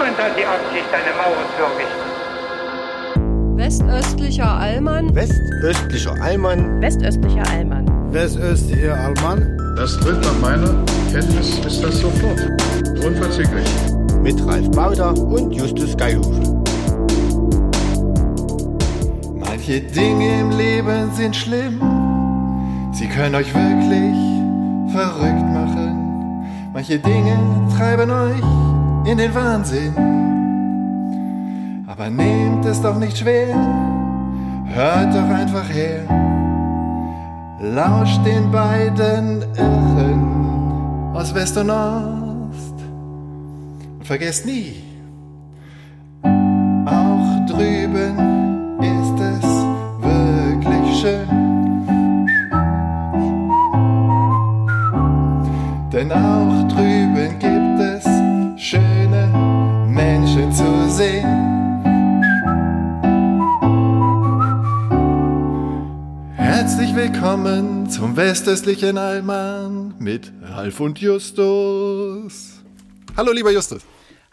Niemand hat die Absicht, eine Mauer zu errichten. Westöstlicher Allmann. Westöstlicher Allmann. Westöstlicher Allmann. Westöstlicher Allmann. Das tritt nach meiner Kenntnis ist das sofort. Unverzüglich. Mit Ralf Bauder und Justus Geilhufe. Manche Dinge im Leben sind schlimm. Sie können euch wirklich verrückt machen. Manche Dinge treiben euch in den Wahnsinn. Aber nehmt es doch nicht schwer. Hört doch einfach her. Lauscht den beiden Irren aus West und Ost. Und vergesst nie, auch drüben ist es wirklich schön. Denn auch drüben Sehen. Herzlich willkommen zum westöstlichen Allmann mit Ralf und Justus. Hallo, lieber Justus.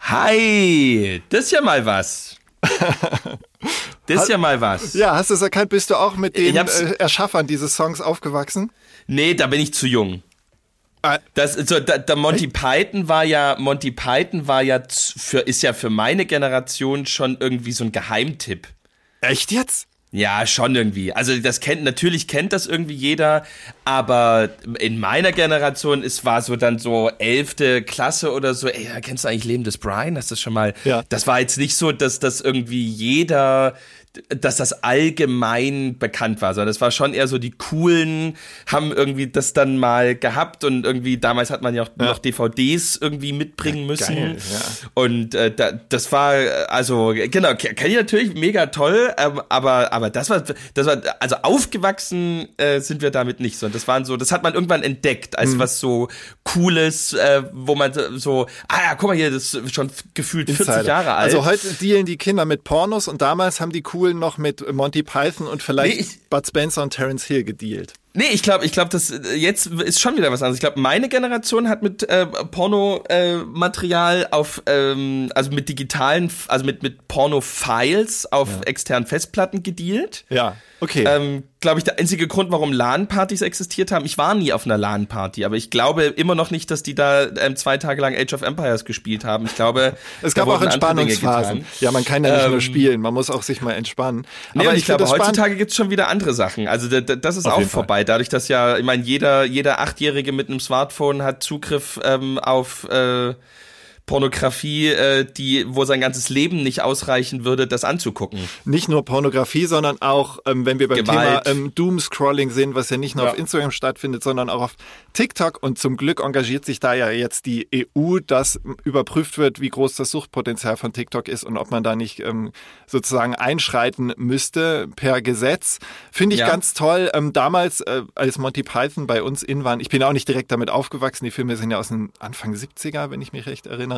Hi, das ist ja mal was. Das ist ja mal was. Ja, hast du es erkannt? Bist du auch mit den äh, Erschaffern dieses Songs aufgewachsen? Nee, da bin ich zu jung. Ah. Das, so, da, da Monty Python war ja, Monty Python war ja für, ist ja für meine Generation schon irgendwie so ein Geheimtipp. Echt jetzt? Ja, schon irgendwie. Also das kennt, natürlich kennt das irgendwie jeder, aber in meiner Generation, es war so dann so elfte Klasse oder so, ey, kennst du eigentlich Leben des Brian? Hast du das schon mal? Ja. Das war jetzt nicht so, dass das irgendwie jeder, dass das allgemein bekannt war, sondern das war schon eher so die coolen haben irgendwie das dann mal gehabt und irgendwie damals hat man ja auch noch DVDs irgendwie mitbringen müssen. geil, ja. Und äh, da, das war äh, also genau ke- kenne ich natürlich mega toll, ähm, aber aber das war das war also aufgewachsen äh, sind wir damit nicht, sondern das waren so das hat man irgendwann entdeckt als Mhm. was so cooles, äh, wo man so- ah ja guck mal hier das ist schon gefühlt 40 Insider. Jahre alt. Also heute dealen die Kinder mit Pornos und damals haben die Coolen noch mit Monty Python und vielleicht Nee, ich- Bud Spencer und Terence Hill gedealt. Nee, ich glaube, ich glaube, das äh, jetzt ist schon wieder was anderes. Ich glaube, meine Generation hat mit äh, Porno-Material äh, Material auf, ähm, also mit digitalen, also mit mit Porno-Files auf externen Festplatten gedealt. Ja, okay. Ähm, glaube ich, der einzige Grund, warum LAN-Partys existiert haben. Ich war nie auf einer LAN-Party, aber ich glaube immer noch nicht, dass die da ähm, zwei Tage lang Age of Empires gespielt haben. Ich glaube, es gab auch Entspannungsphasen. Ja, man kann ja nicht nur Ähm, spielen, man muss auch sich mal entspannen. Nee, Aber ich, ich, glaube, heutzutage gibt's schon wieder andere Sachen. Also da, da, das ist Auf auch jeden Fall. vorbei. Dadurch, dass ja, ich meine, jeder, jeder Achtjährige mit einem Smartphone hat Zugriff ähm, auf äh, Pornografie, äh, die, wo sein ganzes Leben nicht ausreichen würde, das anzugucken. nicht nur Pornografie, sondern auch, ähm, wenn wir beim Gewalt. Thema ähm, Doomscrolling sind, was ja nicht nur Ja. auf Instagram stattfindet, sondern auch auf TikTok. Und zum Glück engagiert sich da ja jetzt die EU, dass überprüft wird, wie groß das Suchtpotenzial von TikTok ist und ob man da nicht ähm, sozusagen einschreiten müsste per Gesetz. Finde ich Ja. ganz toll. Ähm, damals, äh, als Monty Python bei uns in waren, ich bin auch nicht direkt damit aufgewachsen, die Filme sind ja aus den Anfang 70er, wenn ich mich recht erinnere.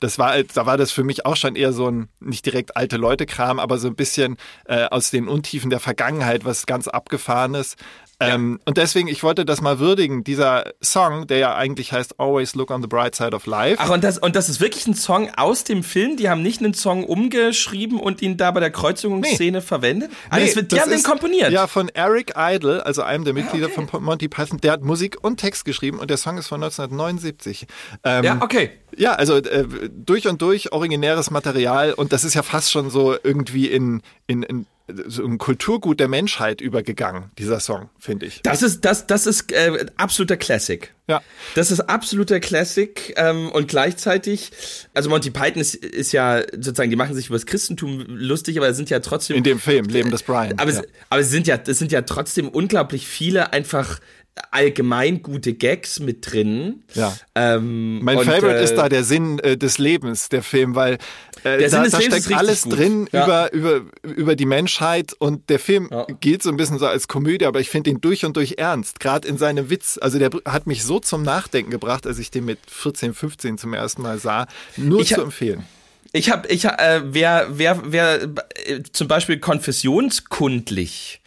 Das war, da war das für mich auch schon eher so ein, nicht direkt alte Leute-Kram, aber so ein bisschen äh, aus den Untiefen der Vergangenheit, was ganz abgefahrenes. Ähm, Und deswegen, ich wollte das mal würdigen. Dieser Song, der ja eigentlich heißt Always Look on the Bright Side of Life. Ach, und das, und das ist wirklich ein Song aus dem Film? Die haben nicht einen Song umgeschrieben und ihn da bei der Kreuzigungsszene verwendet? Ah, Nee, das wird, die haben den ist- komponiert. Ja, von Eric Idle, also einem der Mitglieder von Monty Python. Der hat Musik und Text geschrieben und der Song ist von 1979. Ähm, Ja, okay. Ja, also äh, durch und durch originäres Material und das ist ja fast schon so irgendwie in, in, in so ein Kulturgut der Menschheit übergegangen, dieser Song, finde ich. Das ist, das, das ist äh, absoluter Classic. Ja. Das ist absoluter Classic ähm, und gleichzeitig, also Monty Python ist, ist ja sozusagen, die machen sich über das Christentum lustig, aber es sind ja trotzdem. In dem Film, Leben des Brian. aber, ja. aber es sind ja, es sind ja trotzdem unglaublich viele einfach allgemein gute Gags mit drin. Ja. Ähm, Mein und, Favorite äh, ist da der Sinn äh, des Lebens, der Film, weil äh, Der Sinn da, des da Lebens ist steckt richtig alles gut. drin Ja. über, über, über die Menschheit und der Film Ja. gilt so ein bisschen so als Komödie, aber ich finde ihn durch und durch ernst, gerade in seinem Witz. Also der hat mich so zum Nachdenken gebracht, als ich den mit 14, 15 zum ersten Mal sah. Nur Ich zu empfehlen. Ich habe, ich, äh, wer, wer, wer äh, zum Beispiel konfessionskundlich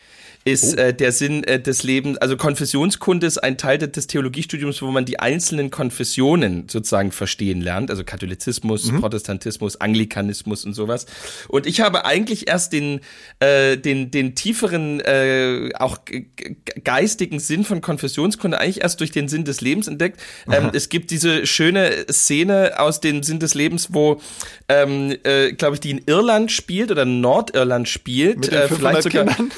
ist Oh. äh, der Sinn äh, des Lebens, also Konfessionskunde ist ein Teil des Theologiestudiums, wo man die einzelnen Konfessionen sozusagen verstehen lernt, also Katholizismus, Mhm. Protestantismus, Anglikanismus und sowas. Und ich habe eigentlich erst den, äh, den, den tieferen, äh, auch ge- ge- geistigen Sinn von Konfessionskunde eigentlich erst durch den Sinn des Lebens entdeckt. Ähm, es gibt diese schöne Szene aus dem Sinn des Lebens, wo, ähm, äh, glaube ich, die in Irland spielt oder Nordirland spielt. Äh, 500 vielleicht sogar, Kindern.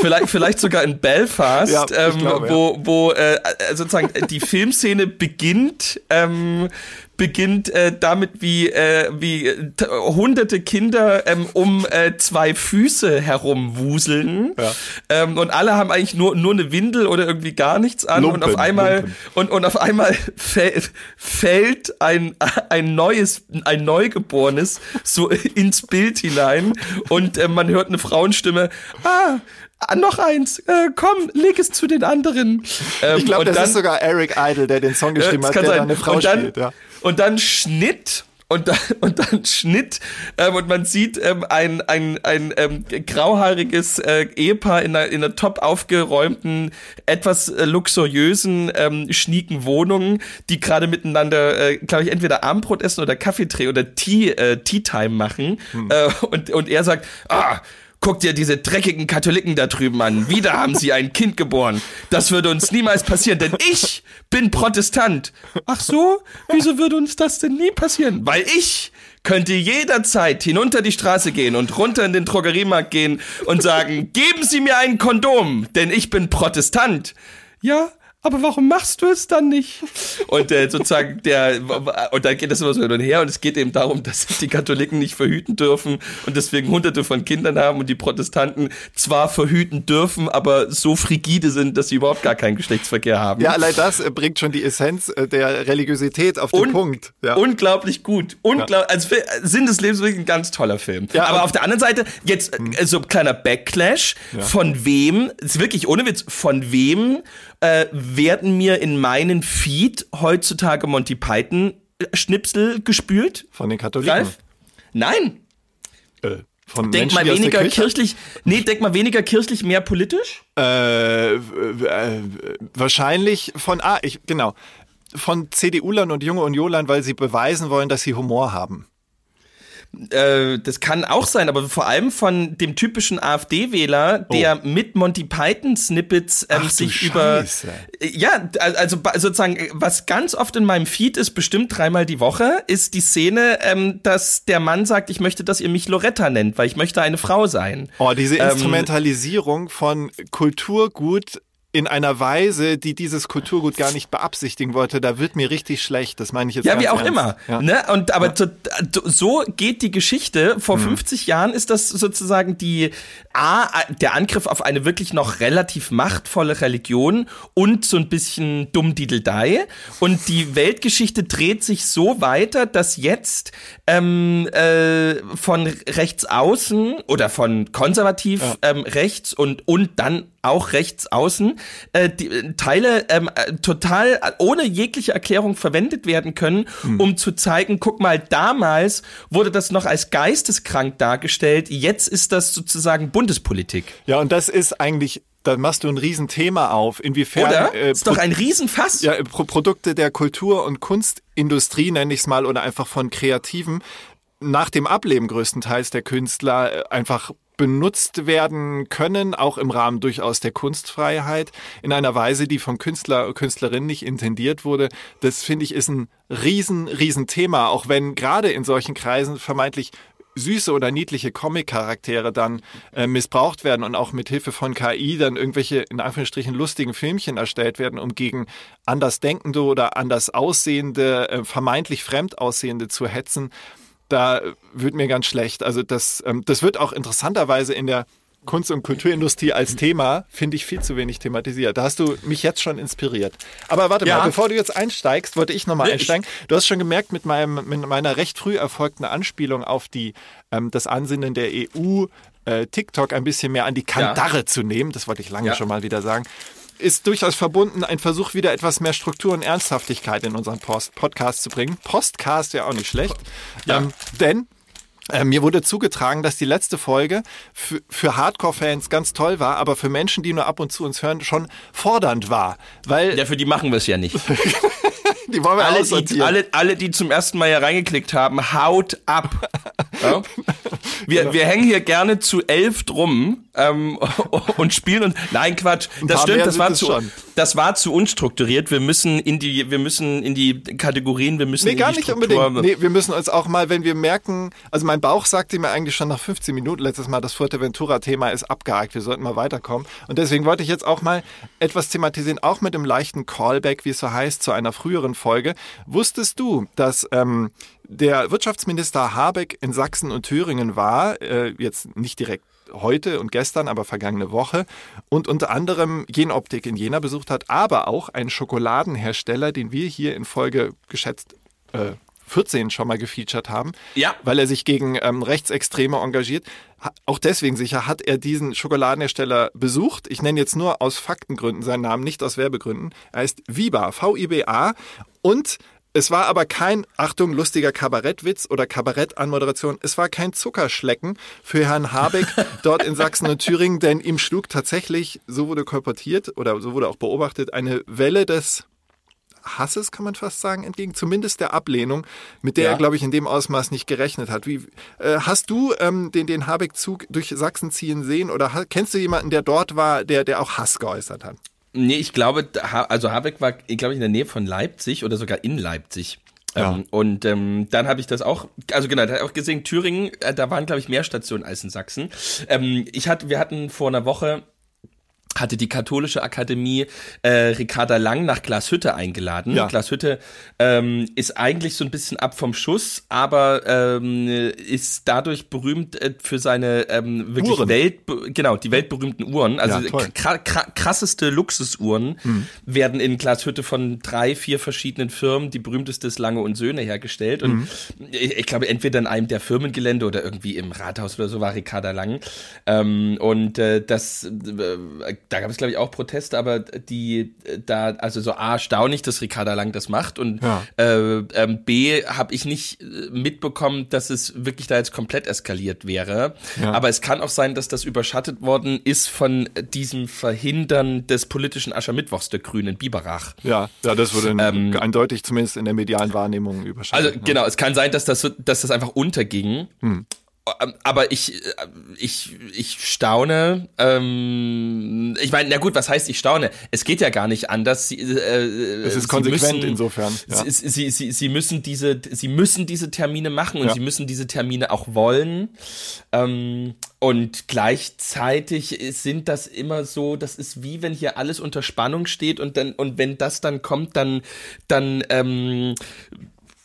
Vielleicht, vielleicht sogar in Belfast, Ja, ähm, glaube, wo, wo äh, äh, sozusagen die Filmszene beginnt, ähm, beginnt äh, damit, wie, äh, wie äh, hunderte Kinder ähm, um äh, zwei Füße herumwuseln. Ja. Ähm, und alle haben eigentlich nur, nur eine Windel oder irgendwie gar nichts an. und Lumpen, auf einmal, Lumpen. und, und auf einmal fällt, fällt ein, ein neues, ein Neugeborenes so ins Bild hinein und äh, man hört eine Frauenstimme, ah, ah, noch eins, äh, komm, leg es zu den anderen. Ähm, Ich glaube, und das dann- ist sogar Eric Idle, der den Song geschrieben das hat, kann der sein. eine Frau und dann, spielt. Ja. Und dann Schnitt und dann, und dann Schnitt ähm, und man sieht ähm, ein, ein, ein ähm, grauhaariges äh, Ehepaar in einer, in einer top aufgeräumten, etwas äh, luxuriösen, ähm, schnieken Wohnung, die gerade miteinander, äh, glaube ich, entweder Abendbrot essen oder Kaffeetee oder Tea, äh, Tea Time machen. Äh, und, und er sagt, ah, Guck dir diese dreckigen Katholiken da drüben an. Wieder haben sie ein Kind geboren. Das würde uns niemals passieren, denn ich bin Protestant. Ach so? Wieso würde uns das denn nie passieren? Weil ich könnte jederzeit hinunter die Straße gehen und runter in den Drogeriemarkt gehen und sagen, geben Sie mir ein Kondom, denn ich bin Protestant. Ja, aber warum machst du es dann nicht? Und äh, sozusagen der und dann geht das immer so hin und her und es geht eben darum, dass sich die Katholiken nicht verhüten dürfen und deswegen hunderte von Kindern haben und die Protestanten zwar verhüten dürfen, aber so frigide sind, dass sie überhaupt gar keinen Geschlechtsverkehr haben. ja, allein das äh, bringt schon die Essenz äh, der Religiosität auf den Un- Punkt. Ja. Unglaublich gut. Unglaublich, also für- Sinn des Lebens wirklich ein ganz toller Film. Ja, Aber auf der anderen Seite, jetzt äh, so ein kleiner Backlash. Von wem, ist wirklich ohne Witz, von wem äh, werden mir in meinen Feed heutzutage Monty Python äh, Schnipsel gespült? Von den Katholiken. Ralf? Nein. Äh, von Denk Menschen, mal weniger kirchlich. Nee, denk mal weniger kirchlich, mehr politisch. Äh, äh, wahrscheinlich von, ah, ich, genau, von CDU-Lern und junge Unionlern, weil sie beweisen wollen, dass sie Humor haben. Äh, das kann auch sein, aber vor allem von dem typischen AfD-Wähler, der mit Monty Python-Snippets ähm, Oh. Ach sich über. Äh, Ja, also sozusagen, äh, was ganz oft in meinem Feed ist, bestimmt dreimal die Woche, ist die Szene, ähm, dass der Mann sagt, ich möchte, dass ihr mich Loretta nennt, weil ich möchte eine Frau sein. Oh, diese Ähm, Instrumentalisierung von Kulturgut in einer Weise, die dieses Kulturgut gar nicht beabsichtigen wollte, da wird mir richtig schlecht. Das meine ich jetzt Ja, wie auch ernst. immer. Ja. Ne? Und aber so, so geht die Geschichte. Mhm. Vor 50 Jahren ist das sozusagen die A, der Angriff auf eine wirklich noch relativ machtvolle Religion und so ein bisschen Dummdideldei. Und die Weltgeschichte dreht sich so weiter, dass jetzt ähm, äh, von rechts außen oder von konservativ ähm, rechts und, und dann auch rechts außen äh, die äh, Teile ähm, äh, total äh, ohne jegliche Erklärung verwendet werden können, um zu zeigen, guck mal, damals wurde das noch als geisteskrank dargestellt, jetzt ist das sozusagen Bundespolitik. Ja, und das ist eigentlich, da machst du ein Riesenthema auf, inwiefern Oder? äh, ist doch ein Riesenfass. ja, Pro Produkte der Kultur- und Kunstindustrie, nenne ich es mal, oder einfach von Kreativen, nach dem Ableben größtenteils der Künstler einfach benutzt werden können, auch im Rahmen durchaus der Kunstfreiheit, in einer Weise, die vom Künstler, Künstlerin nicht intendiert wurde. Das finde ich ist ein riesen, riesen Thema, auch wenn gerade in solchen Kreisen vermeintlich süße oder niedliche Comic-Charaktere dann äh, missbraucht werden und auch mit Hilfe von KI dann irgendwelche in Anführungsstrichen lustigen Filmchen erstellt werden, um gegen andersdenkende oder anders aussehende, äh, vermeintlich fremd aussehende zu hetzen. Da wird mir ganz schlecht. Also das, ähm, das wird auch interessanterweise in der Kunst- und Kulturindustrie als Thema, finde ich, viel zu wenig thematisiert. Da hast du mich jetzt schon inspiriert. Aber warte Ja. mal, bevor du jetzt einsteigst, wollte ich nochmal einsteigen. Du hast schon gemerkt, mit, meinem, mit meiner recht früh erfolgten Anspielung auf die, ähm, das Ansinnen der EU, äh, TikTok ein bisschen mehr an die Kandare zu nehmen, das wollte ich lange Ja. schon mal wieder sagen, ist durchaus verbunden, ein Versuch, wieder etwas mehr Struktur und Ernsthaftigkeit in unseren Post Podcast zu bringen. Postcast ja auch nicht schlecht. Ja. Ähm, denn Äh, mir wurde zugetragen, dass die letzte Folge für, für Hardcore-Fans ganz toll war, aber für Menschen, die nur ab und zu uns hören, schon fordernd war. Weil Ja, für die machen wir es ja nicht. die wollen wir alle, die, alle, alle, die zum ersten Mal hier reingeklickt haben, haut ab. Ja? Wir, wir hängen hier gerne zu elf drum ähm, und spielen und nein Quatsch, das stimmt, das war zu schon. das war zu unstrukturiert. Wir müssen in die wir müssen in die Kategorien, wir müssen Nee, in gar die nicht Struktur. unbedingt. Nee, wir müssen uns auch mal, wenn wir merken, also mein Bauch sagte mir eigentlich schon nach 15 Minuten letztes Mal, das Fuerteventura-Thema ist abgehakt, wir sollten mal weiterkommen. Und deswegen wollte ich jetzt auch mal etwas thematisieren, auch mit dem leichten Callback, wie es so heißt, zu einer früheren Folge. Wusstest du, dass ähm, der Wirtschaftsminister Habeck in Sachsen und Thüringen war, äh, jetzt nicht direkt heute und gestern, aber vergangene Woche und unter anderem Genoptik in Jena besucht hat, aber auch einen Schokoladenhersteller, den wir hier in Folge geschätzt äh, 14 schon mal gefeatured haben, Ja. weil er sich gegen ähm, Rechtsextreme engagiert. Ha- Auch deswegen sicher hat er diesen Schokoladenhersteller besucht. Ich nenne jetzt nur aus Faktengründen seinen Namen, nicht aus Werbegründen. Er heißt Viba, V-I-B-A und es war aber kein, Achtung, lustiger Kabarettwitz oder Kabarettanmoderation. Es war kein Zuckerschlecken für Herrn Habeck dort in Sachsen und Thüringen, denn ihm schlug tatsächlich, so wurde kolportiert oder so wurde auch beobachtet, eine Welle des Hasses, kann man fast sagen, entgegen, zumindest der Ablehnung, mit der Ja. er, glaube ich, in dem Ausmaß nicht gerechnet hat. Wie, äh, hast du ähm, den, den Habeck-Zug durch Sachsen ziehen sehen oder kennst du jemanden, der dort war, der, der auch Hass geäußert hat? Nee, ich glaube, also Habeck war, glaube ich, in der Nähe von Leipzig oder sogar in Leipzig. Ja. Ähm, und ähm, dann habe ich das auch, also genau, da hab ich auch gesehen, Thüringen, äh, da waren, glaube ich, mehr Stationen als in Sachsen. Ähm, ich hatte, wir hatten vor einer Woche hatte die katholische Akademie äh, Ricarda Lang nach Glashütte eingeladen. Ja. Glashütte ähm, ist eigentlich so ein bisschen ab vom Schuss, aber ähm, ist dadurch berühmt äh, für seine ähm, wirklich Uhren. Welt, genau die weltberühmten Uhren. Also Ja. Mhm. kra kra krasseste Luxusuhren werden in Glashütte von drei, vier verschiedenen Firmen, die berühmteste ist Lange und Söhne hergestellt. Und Mhm. ich, ich glaube, entweder in einem der Firmengelände oder irgendwie im Rathaus oder so war Ricarda Lang. Ähm, und äh, das, äh, da gab es, glaube ich, auch Proteste, aber die äh, da, also so A, erstaunlich, dass Ricarda Lang das macht und Ja. äh, ähm, B, habe ich nicht äh, mitbekommen, dass es wirklich da jetzt komplett eskaliert wäre. Ja. Aber es kann auch sein, dass das überschattet worden ist von diesem Verhindern des politischen Aschermittwochs der Grünen Biberach. Ja, ja, das wurde Ähm, eindeutig zumindest in der medialen Wahrnehmung überschattet. Also ne? genau, es kann sein, dass das, dass das einfach unterging. Ähm, Aber ich, äh, ich, ich staune. Ähm, ich meine, na gut, was heißt ich staune? Es geht ja gar nicht anders. Sie, äh, Es ist konsequent müssen, insofern, ja. Sie, sie, sie, sie müssen diese, sie müssen diese Termine machen und Ja. sie müssen diese Termine auch wollen. Ähm, und gleichzeitig sind das immer so, das ist wie wenn hier alles unter Spannung steht und dann, und wenn das dann kommt, dann, dann, ähm,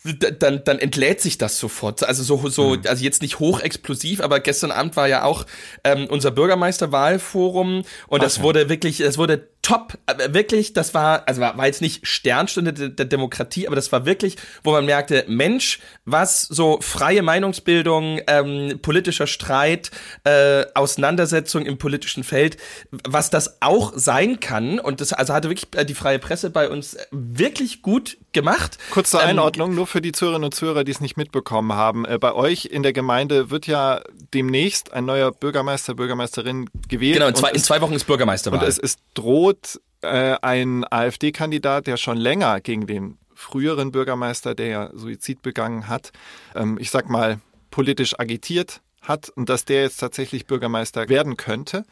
dann, dann entlädt sich das sofort. Also so, so, also jetzt nicht hochexplosiv, aber gestern Abend war ja auch ähm, unser Bürgermeisterwahlforum und das wurde wirklich, das wurde top, äh, wirklich, das war, also war, war jetzt nicht Sternstunde der, der Demokratie, aber das war wirklich, wo man merkte, Mensch, was so freie Meinungsbildung, ähm, politischer Streit, äh, Auseinandersetzung im politischen Feld, was das auch sein kann und das also hatte wirklich äh, die freie Presse bei uns wirklich gut gemacht. Kurz zur Ähm, Einordnung, nur für die Zuhörerinnen und Zuhörer, die es nicht mitbekommen haben. Äh, Bei euch in der Gemeinde wird ja demnächst ein neuer Bürgermeister, Bürgermeisterin gewählt. Genau, in zwei, und in zwei Wochen ist und Bürgermeisterwahl. es, es droht äh, ein AfD-Kandidat, der schon länger gegen den früheren Bürgermeister, der ja Suizid begangen hat, ähm, ich sag mal, politisch agitiert hat und dass der jetzt tatsächlich Bürgermeister werden könnte.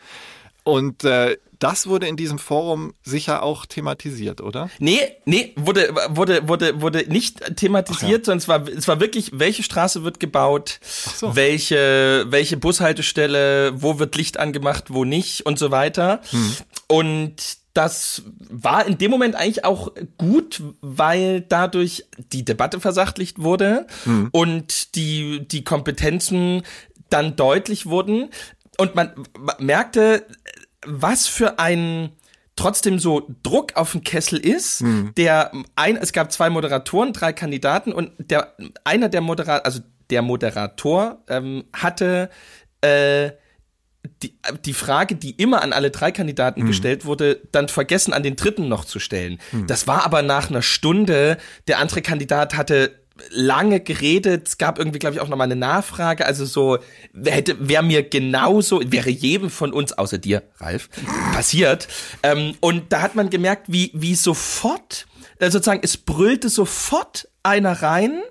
Und äh, das wurde in diesem Forum sicher auch thematisiert, oder? Nee, nee, wurde, wurde, wurde, wurde nicht thematisiert, sondern es war, es war wirklich, welche Straße wird gebaut, so. welche, welche Bushaltestelle, wo wird Licht angemacht, wo nicht und so weiter. Und das war in dem Moment eigentlich auch gut, weil dadurch die Debatte versachtlicht wurde und die, die Kompetenzen dann deutlich wurden. Und man merkte, was für ein trotzdem so Druck auf den Kessel ist, der ein, es gab zwei Moderatoren, drei Kandidaten und der einer der Moderator, also der Moderator ähm, hatte äh, die, die Frage, die immer an alle drei Kandidaten gestellt wurde, dann vergessen an den dritten noch zu stellen. Das war aber nach einer Stunde, der andere Kandidat hatte lange geredet. Es gab irgendwie, glaube ich, auch nochmal eine Nachfrage. Also so, hätte, wäre mir genauso, wäre jedem von uns, außer dir, Ralf, passiert. Ähm, und da hat man gemerkt, wie, wie sofort, äh, sozusagen, es brüllte sofort einer rein,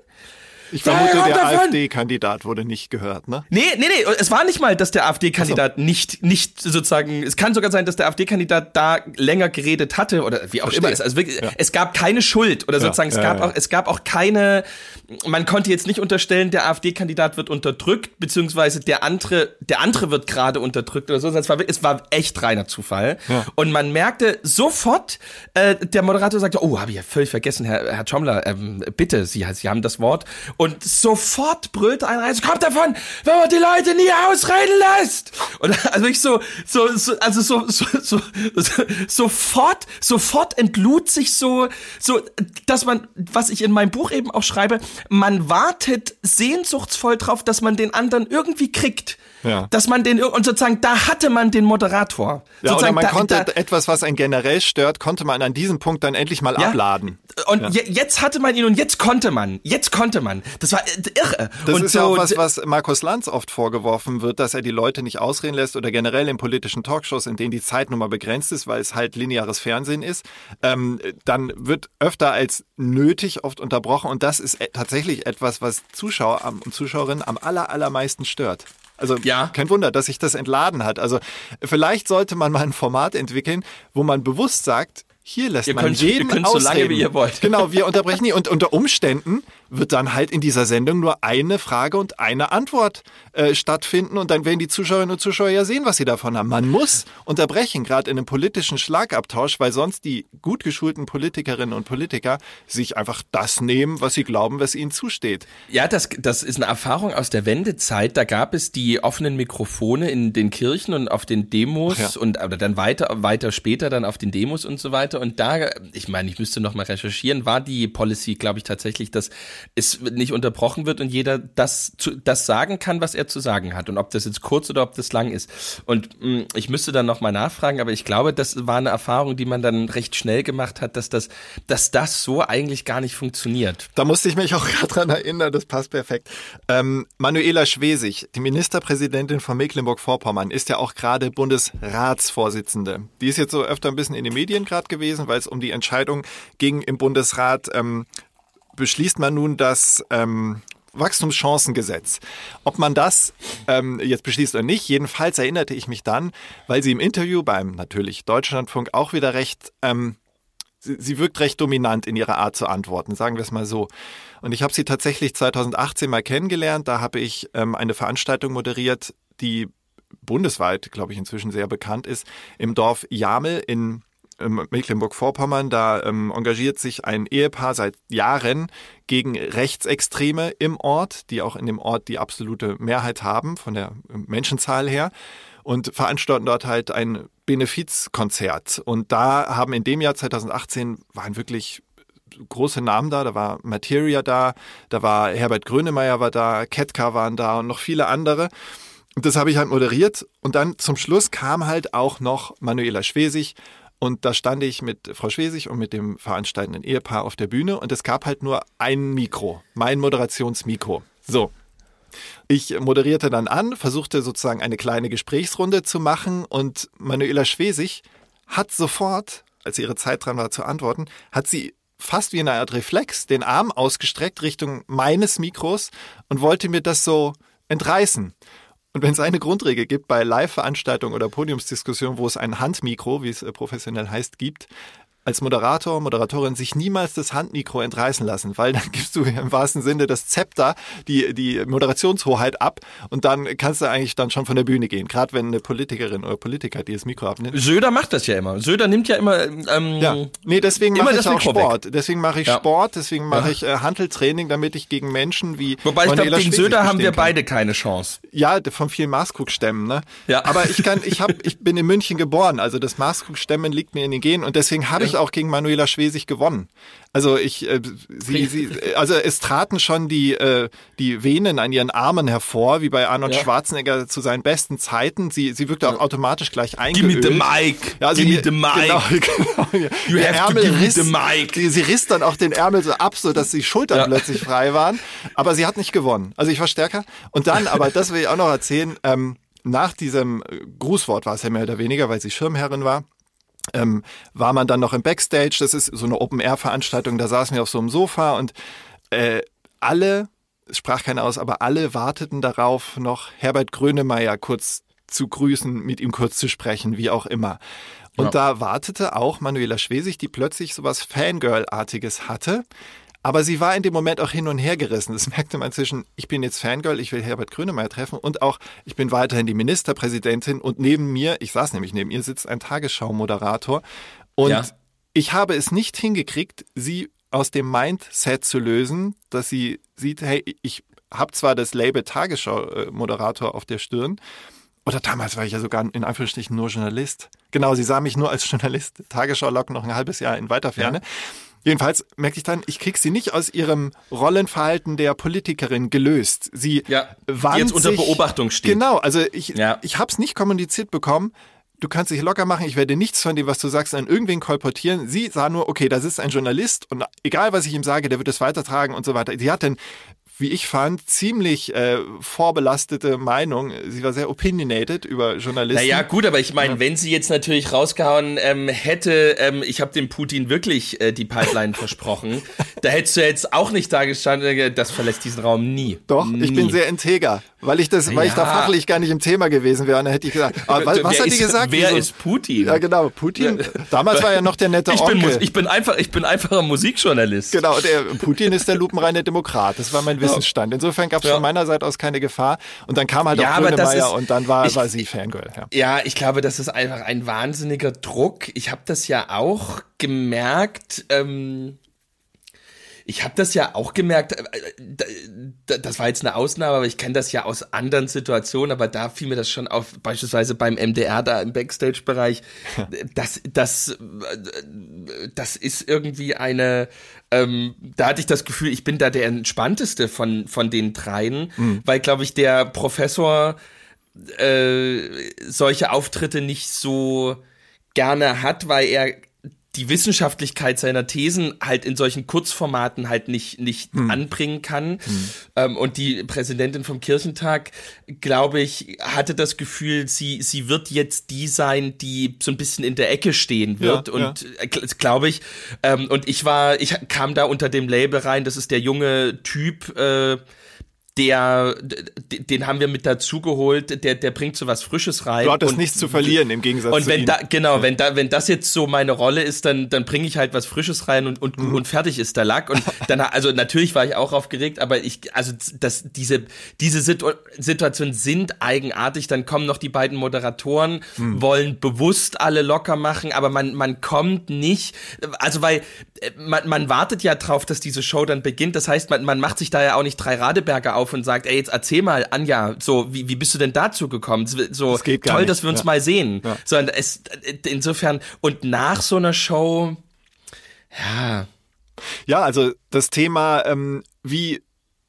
Ich vermute, Ja, der AfD-Kandidat wurde nicht gehört, ne? Nee, nee, nee, es war nicht mal, dass der AfD-Kandidat nicht, nicht sozusagen, es kann sogar sein, dass der AfD-Kandidat da länger geredet hatte oder wie auch Verstehe. immer. Es, also wirklich, Ja. es gab keine Schuld oder Ja, sozusagen, es ja, gab ja. auch, es gab auch keine, man konnte jetzt nicht unterstellen, der AfD-Kandidat wird unterdrückt, beziehungsweise der andere, der andere wird gerade unterdrückt oder so, es war, es war echt reiner Zufall. Und man merkte sofort, äh, der Moderator sagte, oh, habe ich ja völlig vergessen, Herr, Herr Chomler, ähm, bitte, Sie, Sie haben das Wort. Und sofort brüllte einer rein, es kommt davon, wenn man die Leute nie ausreden lässt. Und also ich so, so, so also so, so, so, so sofort, sofort entlud sich so, so, dass man, was ich in meinem Buch eben auch schreibe, man wartet sehnsuchtsvoll drauf, dass man den anderen irgendwie kriegt. Ja. Dass man den, und sozusagen, da hatte man den Moderator. Ja, sozusagen, man da, konnte da, etwas, was einen generell stört, konnte man an diesem Punkt dann endlich mal Ja. abladen. Und Ja. je, jetzt hatte man ihn und jetzt konnte man. Jetzt konnte man. Das war äh, irre. Das und ist ja auch was, was Markus Lanz oft vorgeworfen wird, dass er die Leute nicht ausreden lässt oder generell in politischen Talkshows, in denen die Zeit nun mal begrenzt ist, weil es halt lineares Fernsehen ist, ähm, dann wird öfter als nötig oft unterbrochen und das ist e- tatsächlich etwas, was Zuschauer und Zuschauerinnen am aller, allermeisten stört. Also Ja. kein Wunder, dass sich das entladen hat. Also vielleicht sollte man mal ein Format entwickeln, wo man bewusst sagt, hier lässt Ihr man könnt- ihr jeden könnt so lange, ausreden. wie ihr wollt. Genau, wir unterbrechen nie. Und unter Umständen wird dann halt in dieser Sendung nur eine Frage und eine Antwort äh, stattfinden. Und dann werden die Zuschauerinnen und Zuschauer ja sehen, was sie davon haben. Man muss unterbrechen, gerade in einem politischen Schlagabtausch, weil sonst die gut geschulten Politikerinnen und Politiker sich einfach das nehmen, was sie glauben, was ihnen zusteht. Ja, das, das ist eine Erfahrung aus der Wendezeit. Da gab es die offenen Mikrofone in den Kirchen und auf den Demos ja. und oder dann weiter, weiter später dann auf den Demos und so weiter. Und da, ich meine, ich müsste noch mal recherchieren, war die Policy, glaube ich, tatsächlich, dass es nicht unterbrochen wird und jeder das, zu, das sagen kann, was er zu sagen hat. Und ob das jetzt kurz oder ob das lang ist. Und mh, ich müsste dann noch mal nachfragen, aber ich glaube, das war eine Erfahrung, die man dann recht schnell gemacht hat, dass das, dass das so eigentlich gar nicht funktioniert. Da musste ich mich auch gerade dran erinnern, das passt perfekt. Ähm, Manuela Schwesig, die Ministerpräsidentin von Mecklenburg-Vorpommern, ist ja auch gerade Bundesratsvorsitzende. Die ist jetzt so öfter ein bisschen in den Medien gerade gewesen, weil es um die Entscheidung ging im Bundesrat, ähm, beschließt man nun das ähm, Wachstumschancengesetz. Ob man das ähm, jetzt beschließt oder nicht, jedenfalls erinnerte ich mich dann, weil sie im Interview beim natürlich Deutschlandfunk auch wieder recht ähm, sie, sie wirkt recht dominant in ihrer Art zu antworten, sagen wir es mal so. Und ich habe sie tatsächlich 2018 mal kennengelernt. Da habe ich ähm, eine Veranstaltung moderiert, die bundesweit, glaube ich, inzwischen sehr bekannt ist, im Dorf Jamel in Mecklenburg-Vorpommern. Da ähm, engagiert sich ein Ehepaar seit Jahren gegen Rechtsextreme im Ort, die auch in dem Ort die absolute Mehrheit haben von der ähm, Menschenzahl her und veranstalten dort halt ein Benefizkonzert. Und da haben in dem Jahr 2018 waren wirklich große Namen da. Da war Materia da, da war Herbert Grönemeyer war da, Ketka waren da und noch viele andere. Und das habe ich halt moderiert. Und dann zum Schluss kam halt auch noch Manuela Schwesig. Und da stand ich mit Frau Schwesig und mit dem veranstaltenden Ehepaar auf der Bühne. Und es gab halt nur ein Mikro, mein Moderationsmikro. So. Ich moderierte dann an, versuchte sozusagen eine kleine Gesprächsrunde zu machen und Manuela Schwesig hat sofort, als ihre Zeit dran war zu antworten, hat sie fast wie eine Art Reflex den Arm ausgestreckt Richtung meines Mikros und wollte mir das so entreißen. Und wenn es eine Grundregel gibt bei Live-Veranstaltungen oder Podiumsdiskussionen, wo es ein Handmikro, wie es äh, professionell heißt, gibt, als Moderator, Moderatorin sich niemals das Handmikro entreißen lassen, weil dann gibst du im wahrsten Sinne das Zepter, die, die Moderationshoheit ab und dann kannst du eigentlich dann schon von der Bühne gehen. Gerade wenn eine Politikerin oder Politiker die das Mikro abnimmt. Söder macht das ja immer. Söder nimmt ja immer. Ähm, Ja, nee, deswegen mache das ich auch Sport. Deswegen mache ich Ja. Sport, deswegen mache Ja. ich äh, Hanteltraining, damit ich gegen Menschen wie Wobei ich glaube, gegen Söder haben wir bestehen kann. beide keine Chance. Ja, von vielen Maßkrugstämmen, ne? Ja. Aber ich kann, ich hab, ich bin in München geboren, also das Maßkrugstemmen liegt mir in den Genen und deswegen habe ich mich auch gegen Manuela Schwesig gewonnen. Also ich, äh, sie, sie, also es traten schon die äh, die Venen an ihren Armen hervor, wie bei Arnold Ja. Schwarzenegger zu seinen besten Zeiten. Sie, sie wirkte auch automatisch gleich Give eingeölt. me the mic. Ja, also give me the mic. Genau, genau. You have to Ärmel give me riss, the mic. Sie, sie riss dann auch den Ärmel so ab, so dass die Schultern Ja. plötzlich frei waren. Aber sie hat nicht gewonnen. Also ich war stärker. Und dann, aber das will ich auch noch erzählen, ähm, nach diesem Grußwort war es ja mehr oder weniger, weil sie Schirmherrin war ähm, war man dann noch im Backstage. Das ist so eine Open-Air-Veranstaltung. Da saßen wir auf so einem Sofa und äh, alle, es sprach keiner aus, aber alle warteten darauf, noch Herbert Grönemeyer kurz zu grüßen, mit ihm kurz zu sprechen, wie auch immer. Und Ja. da wartete auch Manuela Schwesig, die plötzlich sowas Fangirl-artiges hatte. Aber sie war in dem Moment auch hin und her gerissen. Das merkte man zwischen, ich bin jetzt Fangirl, ich will Herbert Grönemeyer treffen und auch, ich bin weiterhin die Ministerpräsidentin und neben mir, ich saß nämlich neben ihr, sitzt ein Tagesschau-Moderator. Und Ja. ich habe es nicht hingekriegt, sie aus dem Mindset zu lösen, dass sie sieht, hey, ich habe zwar das Label Tagesschau-Moderator auf der Stirn, oder damals war ich ja sogar in Anführungsstrichen nur Journalist. Genau, sie sah mich nur als Journalist. Tagesschau lag noch ein halbes Jahr in weiter Ferne. Jedenfalls merkte ich dann, ich krieg sie nicht aus ihrem Rollenverhalten der Politikerin gelöst. Sie Ja, die jetzt unter Beobachtung steht. Genau, also ich, Ja. ich habe es nicht kommuniziert bekommen. Du kannst dich locker machen, ich werde nichts von dem, was du sagst, an irgendwen kolportieren. Sie sah nur, okay, da sitzt ein Journalist und egal, was ich ihm sage, der wird es weitertragen und so weiter. Sie hat dann, wie ich fand, ziemlich äh, vorbelastete Meinung. Sie war sehr opinionated über Journalisten. Naja, gut, aber ich meine, wenn sie jetzt natürlich rausgehauen ähm, hätte, ähm, ich habe dem Putin wirklich äh, die Pipeline versprochen, da hättest du jetzt auch nicht da gestanden, äh, das verlässt diesen Raum nie. Doch, nie. ich bin sehr integer, weil ich das, weil ich da fachlich gar nicht im Thema gewesen wäre. Und dann hätte ich gesagt, aber was, was Wer hat die ist, gesagt? Wer Wieso- ist Putin? Ja, genau, Putin. Damals war ja noch der nette ich bin, Onkel. Mus- ich bin einfach, ich bin einfacher Musikjournalist. Genau, der Putin ist der lupenreine Demokrat. Das war mein Wissensstand. Insofern gab es Ja. von meiner Seite aus keine Gefahr. Und dann kam halt auch Grönemeyer und dann war, ich- war sie Fangirl. Ja. Ja, ich glaube, das ist einfach ein wahnsinniger Druck. Ich habe das ja auch gemerkt. Ähm, ich habe das ja auch gemerkt. äh, Das war jetzt eine Ausnahme, aber ich kenne das ja aus anderen Situationen. Aber da fiel mir das schon auf, beispielsweise beim MDR da im Backstage-Bereich. Das, das, äh, das ist irgendwie eine. Ähm, da hatte ich das Gefühl, ich bin da der entspannteste von von den dreien, weil glaube ich der Professor äh, solche Auftritte nicht so gerne hat, weil er die Wissenschaftlichkeit seiner Thesen halt in solchen Kurzformaten halt nicht, nicht anbringen kann. Ähm, und die Präsidentin vom Kirchentag, glaube ich, hatte das Gefühl, sie, sie wird jetzt die sein, die so ein bisschen in der Ecke stehen wird. Ja, und äh, gl- glaube ich, ähm, und ich war, ich kam da unter dem Label rein, das ist der junge Typ, äh, der, den haben wir mit dazugeholt, der, der bringt so was Frisches rein. Du hattest und- nichts zu verlieren im Gegensatz und zu wenn ihm. da, genau, wenn da, wenn das jetzt so meine Rolle ist, dann, dann bringe ich halt was Frisches rein und, und, Mhm. und fertig ist der Lack. Und dann, also natürlich war ich auch aufgeregt, aber ich, also das, diese, diese Situ Situationen sind eigenartig. Dann kommen noch die beiden Moderatoren, Mhm. wollen bewusst alle locker machen, aber man, man kommt nicht, also weil äh, man, man wartet ja drauf, dass diese Show dann beginnt. Das heißt, man, man macht sich da ja auch nicht drei Radeberger auf und sagt, ey, jetzt erzähl mal, Anja, so, wie, wie bist du denn dazu gekommen? So, Das toll, nicht, dass wir uns ja. mal sehen. Ja. Sondern es, insofern, und nach so einer Show, ja, Ja, also das Thema, ähm, wie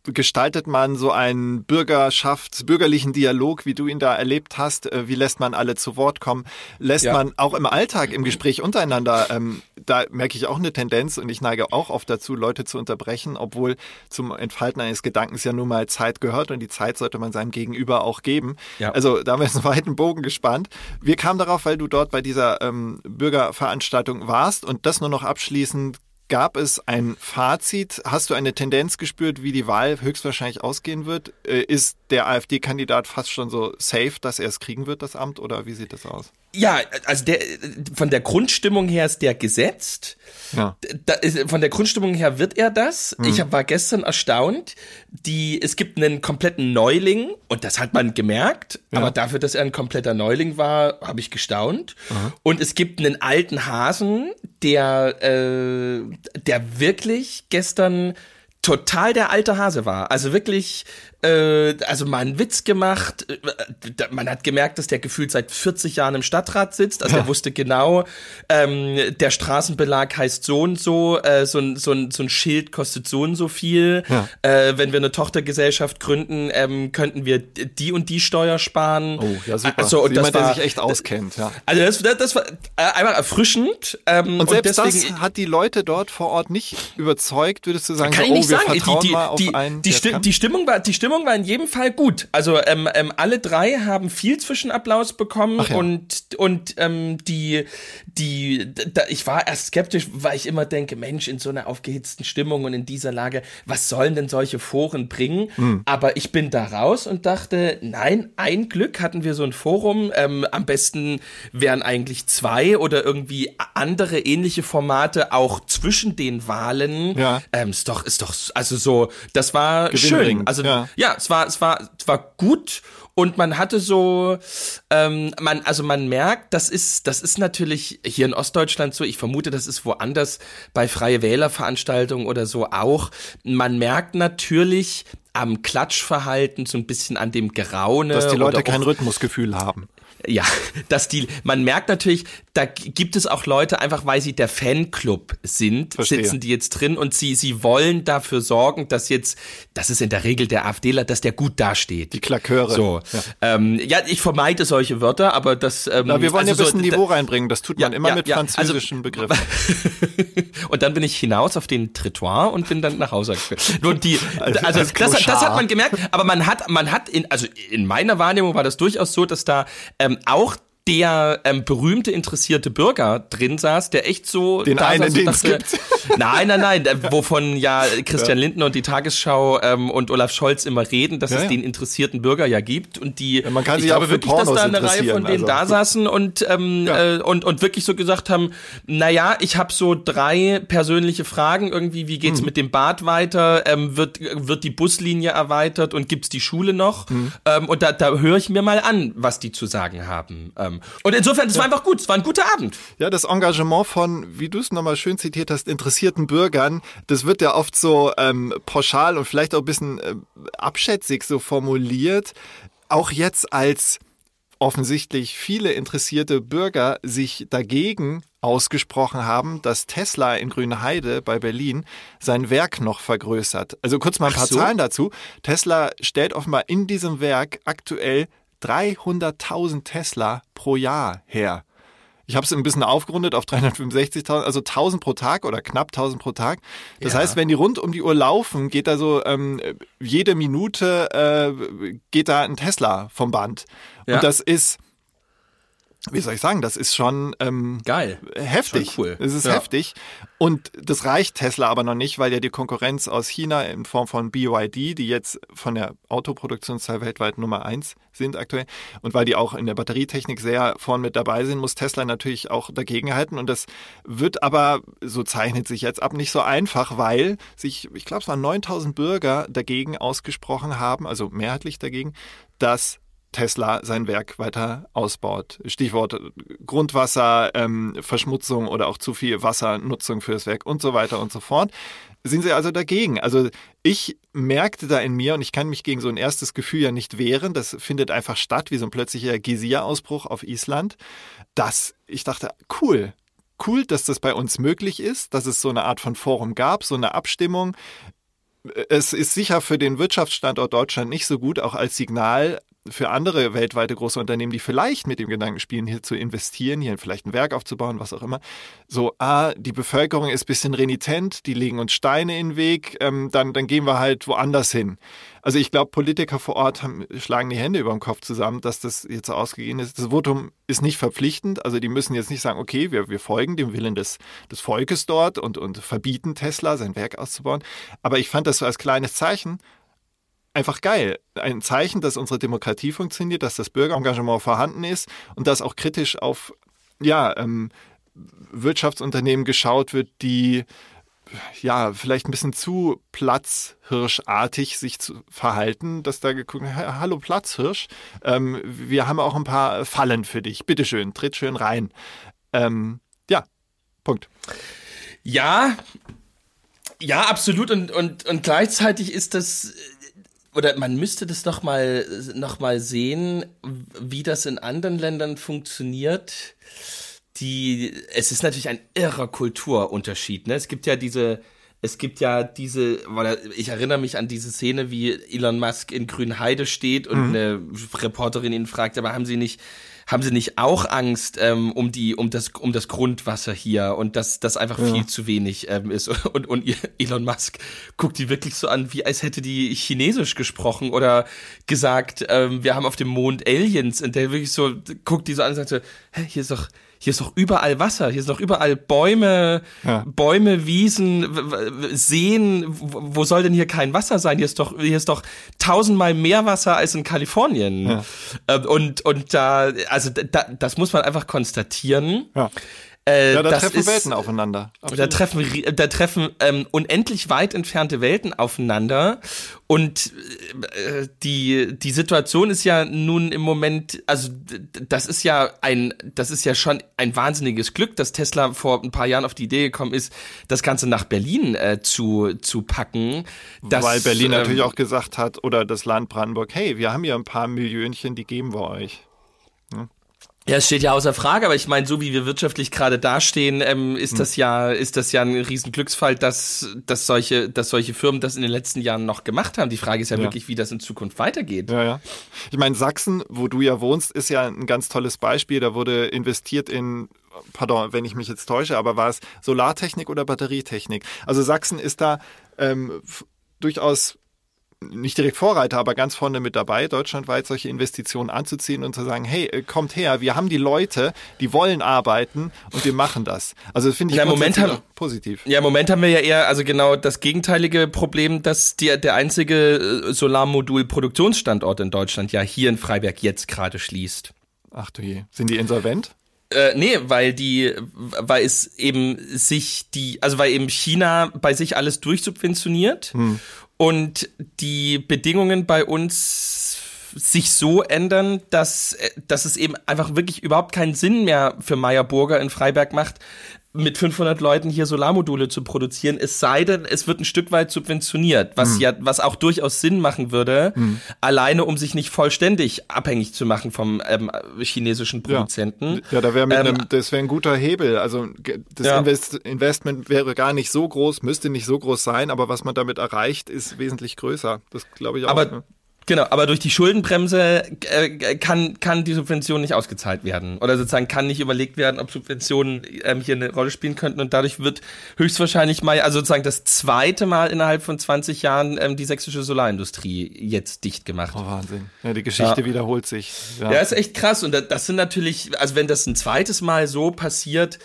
gestaltet man so einen Bürgerschafts-, bürgerlichen Dialog, wie du ihn da erlebt hast? Äh, Wie lässt man alle zu Wort kommen? Lässt Ja. man auch im Alltag, im Gespräch untereinander, ähm, da merke ich auch eine Tendenz und ich neige auch oft dazu, Leute zu unterbrechen, obwohl zum Entfalten eines Gedankens ja nun mal Zeit gehört und die Zeit sollte man seinem Gegenüber auch geben. Ja. Also da haben wir jetzt einen weiten Bogen gespannt. Wir kamen darauf, weil du dort bei dieser ähm, Bürgerveranstaltung warst und das nur noch abschließend Gab es ein Fazit? Hast du eine Tendenz gespürt, wie die Wahl höchstwahrscheinlich ausgehen wird? Äh, Ist der AfD-Kandidat fast schon so safe, dass er es kriegen wird, das Amt, oder wie sieht das aus? ja, also der, von der Grundstimmung her ist der gesetzt. Ja. Da von der Grundstimmung her wird er das. Ich hab, war gestern erstaunt. Die, es gibt einen kompletten Neuling und das hat man gemerkt. Aber dafür, dass er ein kompletter Neuling war, habe ich gestaunt. Und es gibt einen alten Hasen, der, äh, der wirklich gestern total der alte Hase war. Also wirklich, also mal einen Witz gemacht. Äh, man hat gemerkt, dass der gefühlt seit 40 Jahren im Stadtrat sitzt. Also er wusste genau, ähm, der Straßenbelag heißt so und so, äh, so, ein, so, ein, so ein Schild kostet so und so viel. Ja. Äh, wenn wir eine Tochtergesellschaft gründen, ähm, könnten wir die und die Steuer sparen. Oh, ja, super. Also, und Jemand, das war, der sich echt auskennt, ja. Also das, das, das war äh, einmal erfrischend. Ähm, und selbst und deswegen, das hat die Leute dort vor Ort nicht überzeugt, würdest du sagen, kann so, ich nicht wir sagen. vertrauen die, die, mal auf die, einen, die, der Sti kann? die Stimmung war, die Stimmung war in jedem Fall gut. Also ähm, ähm, alle drei haben viel Zwischenapplaus bekommen ja. und und ähm, die die da, ich war erst skeptisch, weil ich immer denke, Mensch, in so einer aufgehitzten Stimmung und in dieser Lage, was sollen denn solche Foren bringen? Hm. Aber ich bin da raus und dachte, nein, ein Glück hatten wir so ein Forum. Ähm, am besten wären eigentlich zwei oder irgendwie andere ähnliche Formate auch zwischen den Wahlen. Ja. Ähm, ist doch, ist doch, also so, das war schön. Also ja. Ja, es war, es war, es war gut und man hatte so, ähm, man, also man merkt, das ist, das ist natürlich hier in Ostdeutschland so. Ich vermute, das ist woanders bei freie Wählerveranstaltungen oder so auch. Man merkt natürlich am Klatschverhalten so ein bisschen an dem Geraune, dass die Leute kein Rhythmusgefühl haben. Ja, dass die, man merkt natürlich, da gibt es auch Leute, einfach weil sie der Fanclub sind, Verstehe. sitzen die jetzt drin und sie, sie wollen dafür sorgen, dass jetzt, das ist in der Regel der AfDler, dass der gut dasteht. Die Klaköre. So, Ja. ähm, ja, ich vermeide solche Wörter, aber das. Ähm, Na, wir wollen also ja ein bisschen so, Niveau reinbringen. Das tut man Ja, immer ja, mit also- französischen Begriffen. und dann bin ich hinaus auf den Trottoir und bin dann nach Hause geführt. Nur die, Als- also als das, das hat man gemerkt, aber man hat, man hat in, also in meiner Wahrnehmung war das durchaus so, dass da ähm, auch der ähm, berühmte interessierte Bürger drin saß, der echt so Den da einen, den dachte, gibt. Nein, nein, nein, äh, wovon ja Christian Lindner und die Tagesschau ähm, und Olaf Scholz immer reden, dass Ja, es ja. den interessierten Bürger ja gibt und die man kann ich sich glaube auch für wirklich, dass Pornos da eine Reihe von denen da also. saßen und ähm, Ja. äh, und und wirklich so gesagt haben, naja, ich habe so drei persönliche Fragen irgendwie, wie geht's mit dem Bad weiter, ähm, wird wird die Buslinie erweitert und gibt's die Schule noch Mhm. ähm, und da da höre ich mir mal an, was die zu sagen haben ähm, und insofern, es war einfach gut, es war ein guter Abend. Ja, das Engagement von, wie du es nochmal schön zitiert hast, interessierten Bürgern, das wird ja oft so ähm, pauschal und vielleicht auch ein bisschen äh, abschätzig so formuliert. Auch jetzt als offensichtlich viele interessierte Bürger sich dagegen ausgesprochen haben, dass Tesla in Grünheide bei Berlin sein Werk noch vergrößert. Also kurz mal ein paar so. Zahlen dazu. Tesla stellt offenbar in diesem Werk aktuell 300.000 Tesla pro Jahr her. Ich habe es ein bisschen aufgerundet auf 365.000, also 1000 pro Tag oder knapp 1000 pro Tag. Das Ja. heißt, wenn die rund um die Uhr laufen, geht da so ähm, jede Minute äh, geht da ein Tesla vom Band. Ja. Und das ist, wie soll ich sagen, das ist schon ähm, Geil. heftig. Schon cool. Es ist Ja. heftig. Und das reicht Tesla aber noch nicht, weil ja die Konkurrenz aus China in Form von BYD, die jetzt von der Autoproduktionszahl weltweit Nummer eins sind aktuell, und weil die auch in der Batterietechnik sehr vorn mit dabei sind, muss Tesla natürlich auch dagegenhalten. Und das wird aber, so zeichnet sich jetzt ab, nicht so einfach, weil sich, ich glaube, es waren 9000 Bürger dagegen ausgesprochen haben, also mehrheitlich dagegen, dass Tesla sein Werk weiter ausbaut. Stichwort Grundwasser, ähm, oder auch zu viel Wassernutzung für das Werk und so weiter und so fort. Sind sie also dagegen? Also ich merkte da in mir, und ich kann mich gegen so ein erstes Gefühl ja nicht wehren, das findet einfach statt, wie so ein plötzlicher Geysir-Ausbruch auf Island, dass ich dachte, cool, cool, dass das bei uns möglich ist, dass es so eine Art von Forum gab, so eine Abstimmung. Es ist sicher für den Wirtschaftsstandort Deutschland nicht so gut, auch als Signal für andere weltweite große Unternehmen, die vielleicht mit dem Gedanken spielen, hier zu investieren, hier vielleicht ein Werk aufzubauen, was auch immer. So, ah, die Bevölkerung ist ein bisschen renitent, die legen uns Steine in den Weg, ähm, dann, dann gehen wir halt woanders hin. Also ich glaube, Politiker vor Ort haben, schlagen die Hände über den Kopf zusammen, dass das jetzt so ausgegeben ist. Das Votum ist nicht verpflichtend, also die müssen jetzt nicht sagen, okay, wir, wir folgen dem Willen des, des Volkes dort und, und verbieten Tesla, sein Werk auszubauen. Aber ich fand das so als kleines Zeichen, einfach geil. Ein Zeichen, dass unsere Demokratie funktioniert, dass das Bürgerengagement vorhanden ist und dass auch kritisch auf ja, ähm, Wirtschaftsunternehmen geschaut wird, die ja, vielleicht ein bisschen zu platzhirschartig sich zu verhalten, dass da geguckt, "Ha- hallo Platzhirsch, ähm, wir haben auch ein paar Fallen für dich. Bitteschön, tritt schön rein. Ähm, ja, Punkt. Ja, Ja, absolut. Und, und, und gleichzeitig ist das, oder man müsste das noch mal, noch mal sehen, wie das in anderen Ländern funktioniert. Die, es ist natürlich ein irrer Kulturunterschied. Ne? Es gibt ja diese, es gibt ja diese, ich erinnere mich an diese Szene, wie Elon Musk in Grünheide steht und mhm. eine Reporterin ihn fragt, aber haben Sie nicht haben sie nicht auch Angst ähm, um die um das um das Grundwasser hier und dass das einfach ja. viel zu wenig ähm, ist und und Elon Musk guckt die wirklich so an, wie als hätte die Chinesisch gesprochen oder gesagt, ähm, wir haben auf dem Mond Aliens und der wirklich so guckt die so an und sagt so, hä, hier ist doch hier ist doch überall Wasser, hier ist doch überall Bäume, ja. Bäume, Wiesen, Seen. Wo soll denn hier kein Wasser sein? Hier ist doch, hier ist doch tausendmal mehr Wasser als in Kalifornien. Ja. Ähm, und, und da, also da, das muss man einfach konstatieren. Ja. Äh, ja, da treffen ist, Welten aufeinander. Absolut. Da treffen, da treffen ähm, unendlich weit entfernte Welten aufeinander. Und äh, die, die Situation ist ja nun im Moment, also das ist ja ein, das ist ja schon ein wahnsinniges Glück, dass Tesla vor ein paar Jahren auf die Idee gekommen ist, das Ganze nach Berlin äh, zu, zu packen. Dass, Weil Berlin ähm, natürlich auch gesagt hat, oder das Land Brandenburg, hey, wir haben hier ein paar Millionchen, die geben wir euch. Ja, es steht ja außer Frage, aber ich meine, so wie wir wirtschaftlich gerade dastehen, ähm, ist hm. das ja, ist das ja ein Riesenglücksfall, dass, dass solche, dass solche Firmen das in den letzten Jahren noch gemacht haben. Die Frage ist ja, ja. wirklich, wie das in Zukunft weitergeht. Ja, ja. Ich meine, Sachsen, wo du ja wohnst, ist ja ein ganz tolles Beispiel. Da wurde investiert in pardon, wenn ich mich jetzt täusche, aber war es Solartechnik oder Batterietechnik? Also Sachsen ist da ähm, durchaus nicht direkt Vorreiter, aber ganz vorne mit dabei, deutschlandweit solche Investitionen anzuziehen und zu sagen, hey, äh, kommt her, wir haben die Leute, die wollen arbeiten und wir machen das. Also finde ich ja, Moment haben, positiv. Ja, im Moment haben wir ja eher also genau das gegenteilige Problem, dass die, der einzige äh, Solarmodul-Produktionsstandort in Deutschland ja hier in Freiberg jetzt gerade schließt. Ach du je, sind die insolvent? Äh, nee, weil die, weil es eben sich die, also weil eben China bei sich alles durchsubventioniert hm und die Bedingungen bei uns sich so ändern, dass, dass es eben einfach wirklich überhaupt keinen Sinn mehr für Meyer Burger in Freiberg macht, mit 500 Leuten hier Solarmodule zu produzieren, es sei denn, es wird ein Stück weit subventioniert, was mhm. ja, was auch durchaus Sinn machen würde, mhm. alleine um sich nicht vollständig abhängig zu machen vom ähm, chinesischen Produzenten. Ja, ja da wäre ähm, das wäre ein guter Hebel. Also das ja. Invest Investment wäre gar nicht so groß, müsste nicht so groß sein, aber was man damit erreicht, ist wesentlich größer. Das glaube ich auch. Aber ne? Genau, aber durch die Schuldenbremse äh, kann, kann die Subvention nicht ausgezahlt werden. Oder sozusagen kann nicht überlegt werden, ob Subventionen ähm, hier eine Rolle spielen könnten. Und dadurch wird höchstwahrscheinlich mal, also sozusagen das zweite Mal innerhalb von 20 Jahren ähm, die sächsische Solarindustrie jetzt dicht gemacht. Oh, Wahnsinn. Ja, die Geschichte ja. wiederholt sich. Ja. ja, ist echt krass. Und das sind natürlich, also wenn das ein zweites Mal so passiert,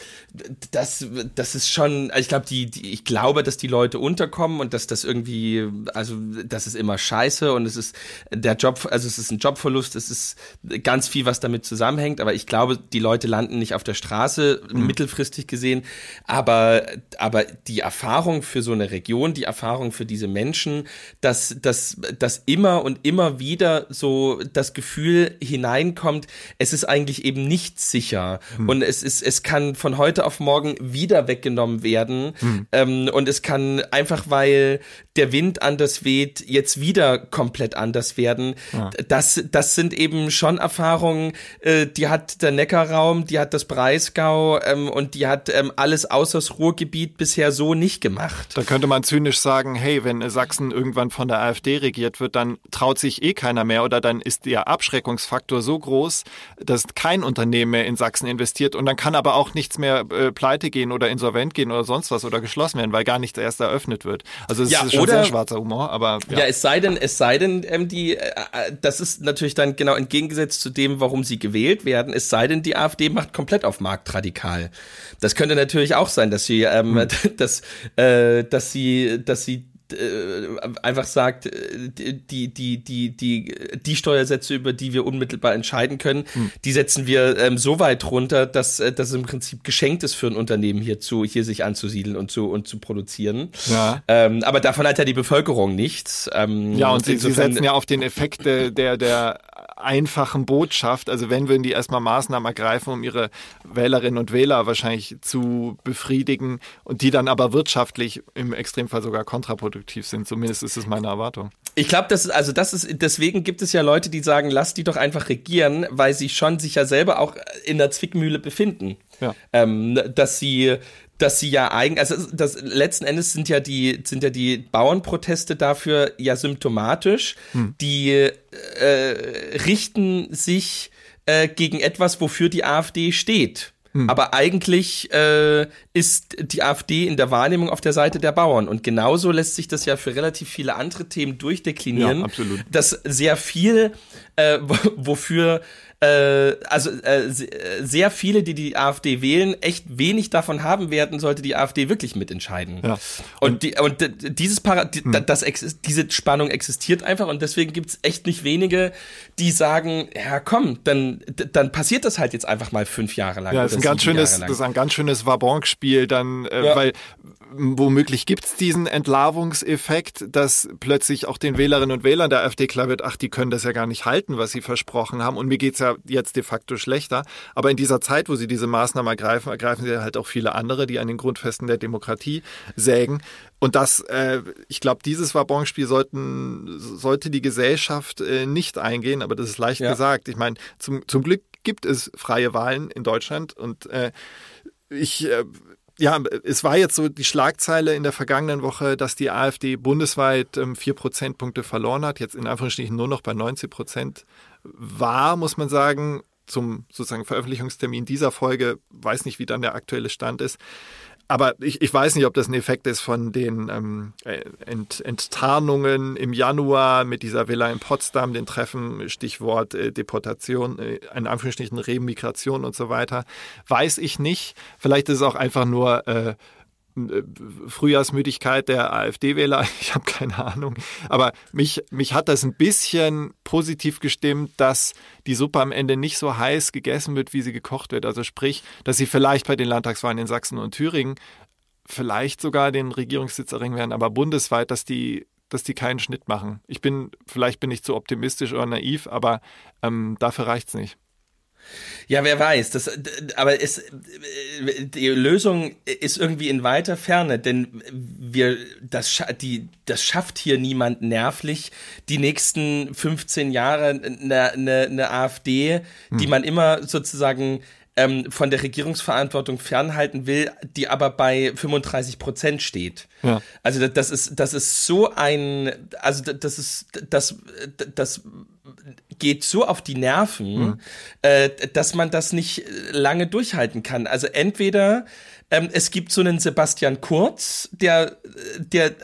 das, das ist schon, also ich glaube, die, die, ich glaube, dass die Leute unterkommen und dass das irgendwie, also das ist immer scheiße und es ist der Job, also es ist ein Jobverlust, es ist ganz viel, was damit zusammenhängt, aber ich glaube, die Leute landen nicht auf der Straße, mhm. mittelfristig gesehen, aber, aber die Erfahrung für so eine Region, die Erfahrung für diese Menschen, dass, dass, dass immer und immer wieder so das Gefühl hineinkommt, es ist eigentlich eben nicht sicher mhm. und es ist, es kann von heute auf morgen wieder weggenommen werden mhm. ähm, und es kann einfach, weil der Wind anders weht, jetzt wieder komplett anders werden. Ja. Das, das sind eben schon Erfahrungen, äh, die hat der Neckarraum, die hat das Breisgau ähm, und die hat ähm, alles außer das Ruhrgebiet bisher so nicht gemacht. Da könnte man zynisch sagen, hey, wenn Sachsen irgendwann von der AfD regiert wird, dann traut sich eh keiner mehr oder dann ist der Abschreckungsfaktor so groß, dass kein Unternehmen mehr in Sachsen investiert und dann kann aber auch nichts mehr äh, pleite gehen oder insolvent gehen oder sonst was oder geschlossen werden, weil gar nichts erst eröffnet wird. Also es ja, ist schon oder, sehr schwarzer Humor, aber ja. ja. es sei denn, es sei denn, ähm, die, äh, äh, das ist natürlich dann genau entgegengesetzt zu dem, warum sie gewählt werden. Es sei denn, die AfD macht komplett auf marktradikal. Das könnte natürlich auch sein, dass sie, ähm, hm. dass, äh, dass sie, dass sie einfach sagt, äh, die, die, die, die, die Steuersätze, über die wir unmittelbar entscheiden können, hm. die setzen wir ähm, so weit runter, dass äh, das im Prinzip geschenkt ist für ein Unternehmen hier zu, hier sich anzusiedeln und zu, und zu produzieren. Ja. Ähm, aber davon hat ja die Bevölkerung nichts. Ähm, ja, und sie, sie setzen ja auf den Effekt der, der einfachen Botschaft. Also wenn würden die erstmal Maßnahmen ergreifen, um ihre Wählerinnen und Wähler wahrscheinlich zu befriedigen und die dann aber wirtschaftlich im Extremfall sogar kontraproduktiv sind. Zumindest ist es meine Erwartung. Ich glaube, das ist, also das ist, deswegen gibt es ja Leute, die sagen, lass die doch einfach regieren, weil sie schon sich ja selber auch in der Zwickmühle befinden. Ja. Ähm, dass sie, dass sie ja eigentlich, also das letzten Endes sind ja die, sind ja die Bauernproteste dafür ja symptomatisch. Die äh, richten sich äh, gegen etwas, wofür die AfD steht. Aber eigentlich äh, ist die AfD in der Wahrnehmung auf der Seite der Bauern. Und genauso lässt sich das ja für relativ viele andere Themen durchdeklinieren, Ja, absolut. dass sehr viel, äh, wo- wofür äh, also äh, äh, sehr viele, die die AfD wählen, echt wenig davon haben werden, sollte die AfD wirklich mitentscheiden. Ja. Und, die, und dieses Para die, das exis- diese Spannung existiert einfach und deswegen gibt's echt nicht wenige, die sagen, ja komm, dann, dann passiert das halt jetzt einfach mal fünf Jahre lang. Ja, das ist ein ganz schönes, das ist ein ganz schönes Wabonk-Spiel dann, äh, Ja. weil womöglich gibt's diesen Entlarvungseffekt, dass plötzlich auch den Wählerinnen und Wählern der AfD klar wird, ach, die können das ja gar nicht halten, was sie versprochen haben. Und mir geht's ja jetzt de facto schlechter. Aber in dieser Zeit, wo sie diese Maßnahmen ergreifen, ergreifen sie halt auch viele andere, die an den Grundfesten der Demokratie sägen. Und das, äh, ich glaube, dieses Wabonspiel sollten, sollte die Gesellschaft äh, nicht eingehen, aber das ist leicht Ja. gesagt. Ich meine, zum, zum Glück gibt es freie Wahlen in Deutschland und äh, ich, äh, ja, es war jetzt so die Schlagzeile in der vergangenen Woche, dass die AfD bundesweit ähm, vier Prozentpunkte verloren hat, jetzt in Anführungsstrichen nur noch bei 19 Prozent war, muss man sagen, zum sozusagen Veröffentlichungstermin dieser Folge, weiß nicht, wie dann der aktuelle Stand ist. Aber ich, ich weiß nicht, ob das ein Effekt ist von den ähm, Ent, Enttarnungen im Januar mit dieser Villa in Potsdam, den Treffen, Stichwort äh, Deportation, äh, in Anführungsstrichen Remigration und so weiter. Weiß ich nicht. Vielleicht ist es auch einfach nur äh, Frühjahrsmüdigkeit der AfD-Wähler, ich habe keine Ahnung. Aber mich, mich hat das ein bisschen positiv gestimmt, dass die Suppe am Ende nicht so heiß gegessen wird, wie sie gekocht wird. Also sprich, dass sie vielleicht bei den Landtagswahlen in Sachsen und Thüringen vielleicht sogar den Regierungssitz erringen werden, aber bundesweit, dass die dass die keinen Schnitt machen. Ich bin, vielleicht bin ich zu optimistisch oder naiv, aber ähm, dafür reicht's nicht. Ja, wer weiß. Das, aber es, äh, die Lösung ist irgendwie in weiter Ferne, denn wir, das, die, das schafft hier niemand nervlich, die nächsten 15 Jahre eine, eine, eine AfD, die man immer sozusagen ähm, von der Regierungsverantwortung fernhalten will, die aber bei 35 Prozent steht. Ja. Also das, ist das ist so ein also das- ist das das geht so auf die Nerven, äh, dass man das nicht lange durchhalten kann. Also entweder ähm, es gibt so einen Sebastian Kurz, der der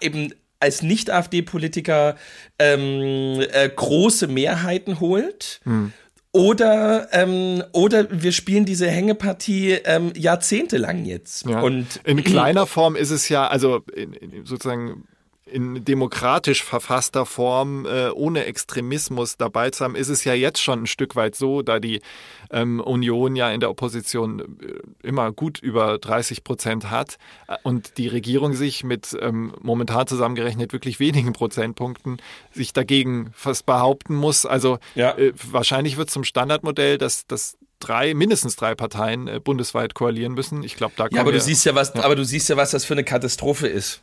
eben als Nicht-AfD-Politiker ähm, äh, große Mehrheiten holt. Oder, ähm, oder wir spielen diese Hängepartie ähm, jahrzehntelang jetzt. Ja. Und in kleiner Form ist es ja, also in, in, sozusagen in demokratisch verfasster Form, äh, ohne Extremismus dabei zu haben, ist es ja jetzt schon ein Stück weit so, da die ähm, Union ja in der Opposition äh, immer gut über 30 Prozent hat äh, und die Regierung sich mit ähm, momentan zusammengerechnet wirklich wenigen Prozentpunkten sich dagegen fast behaupten muss. Also Ja. äh, wahrscheinlich wird zum Standardmodell, dass, dass drei, mindestens drei Parteien äh, bundesweit koalieren müssen. Ich glaube, da kommen Ja, aber du siehst ja was, aber du siehst ja, was das für eine Katastrophe ist.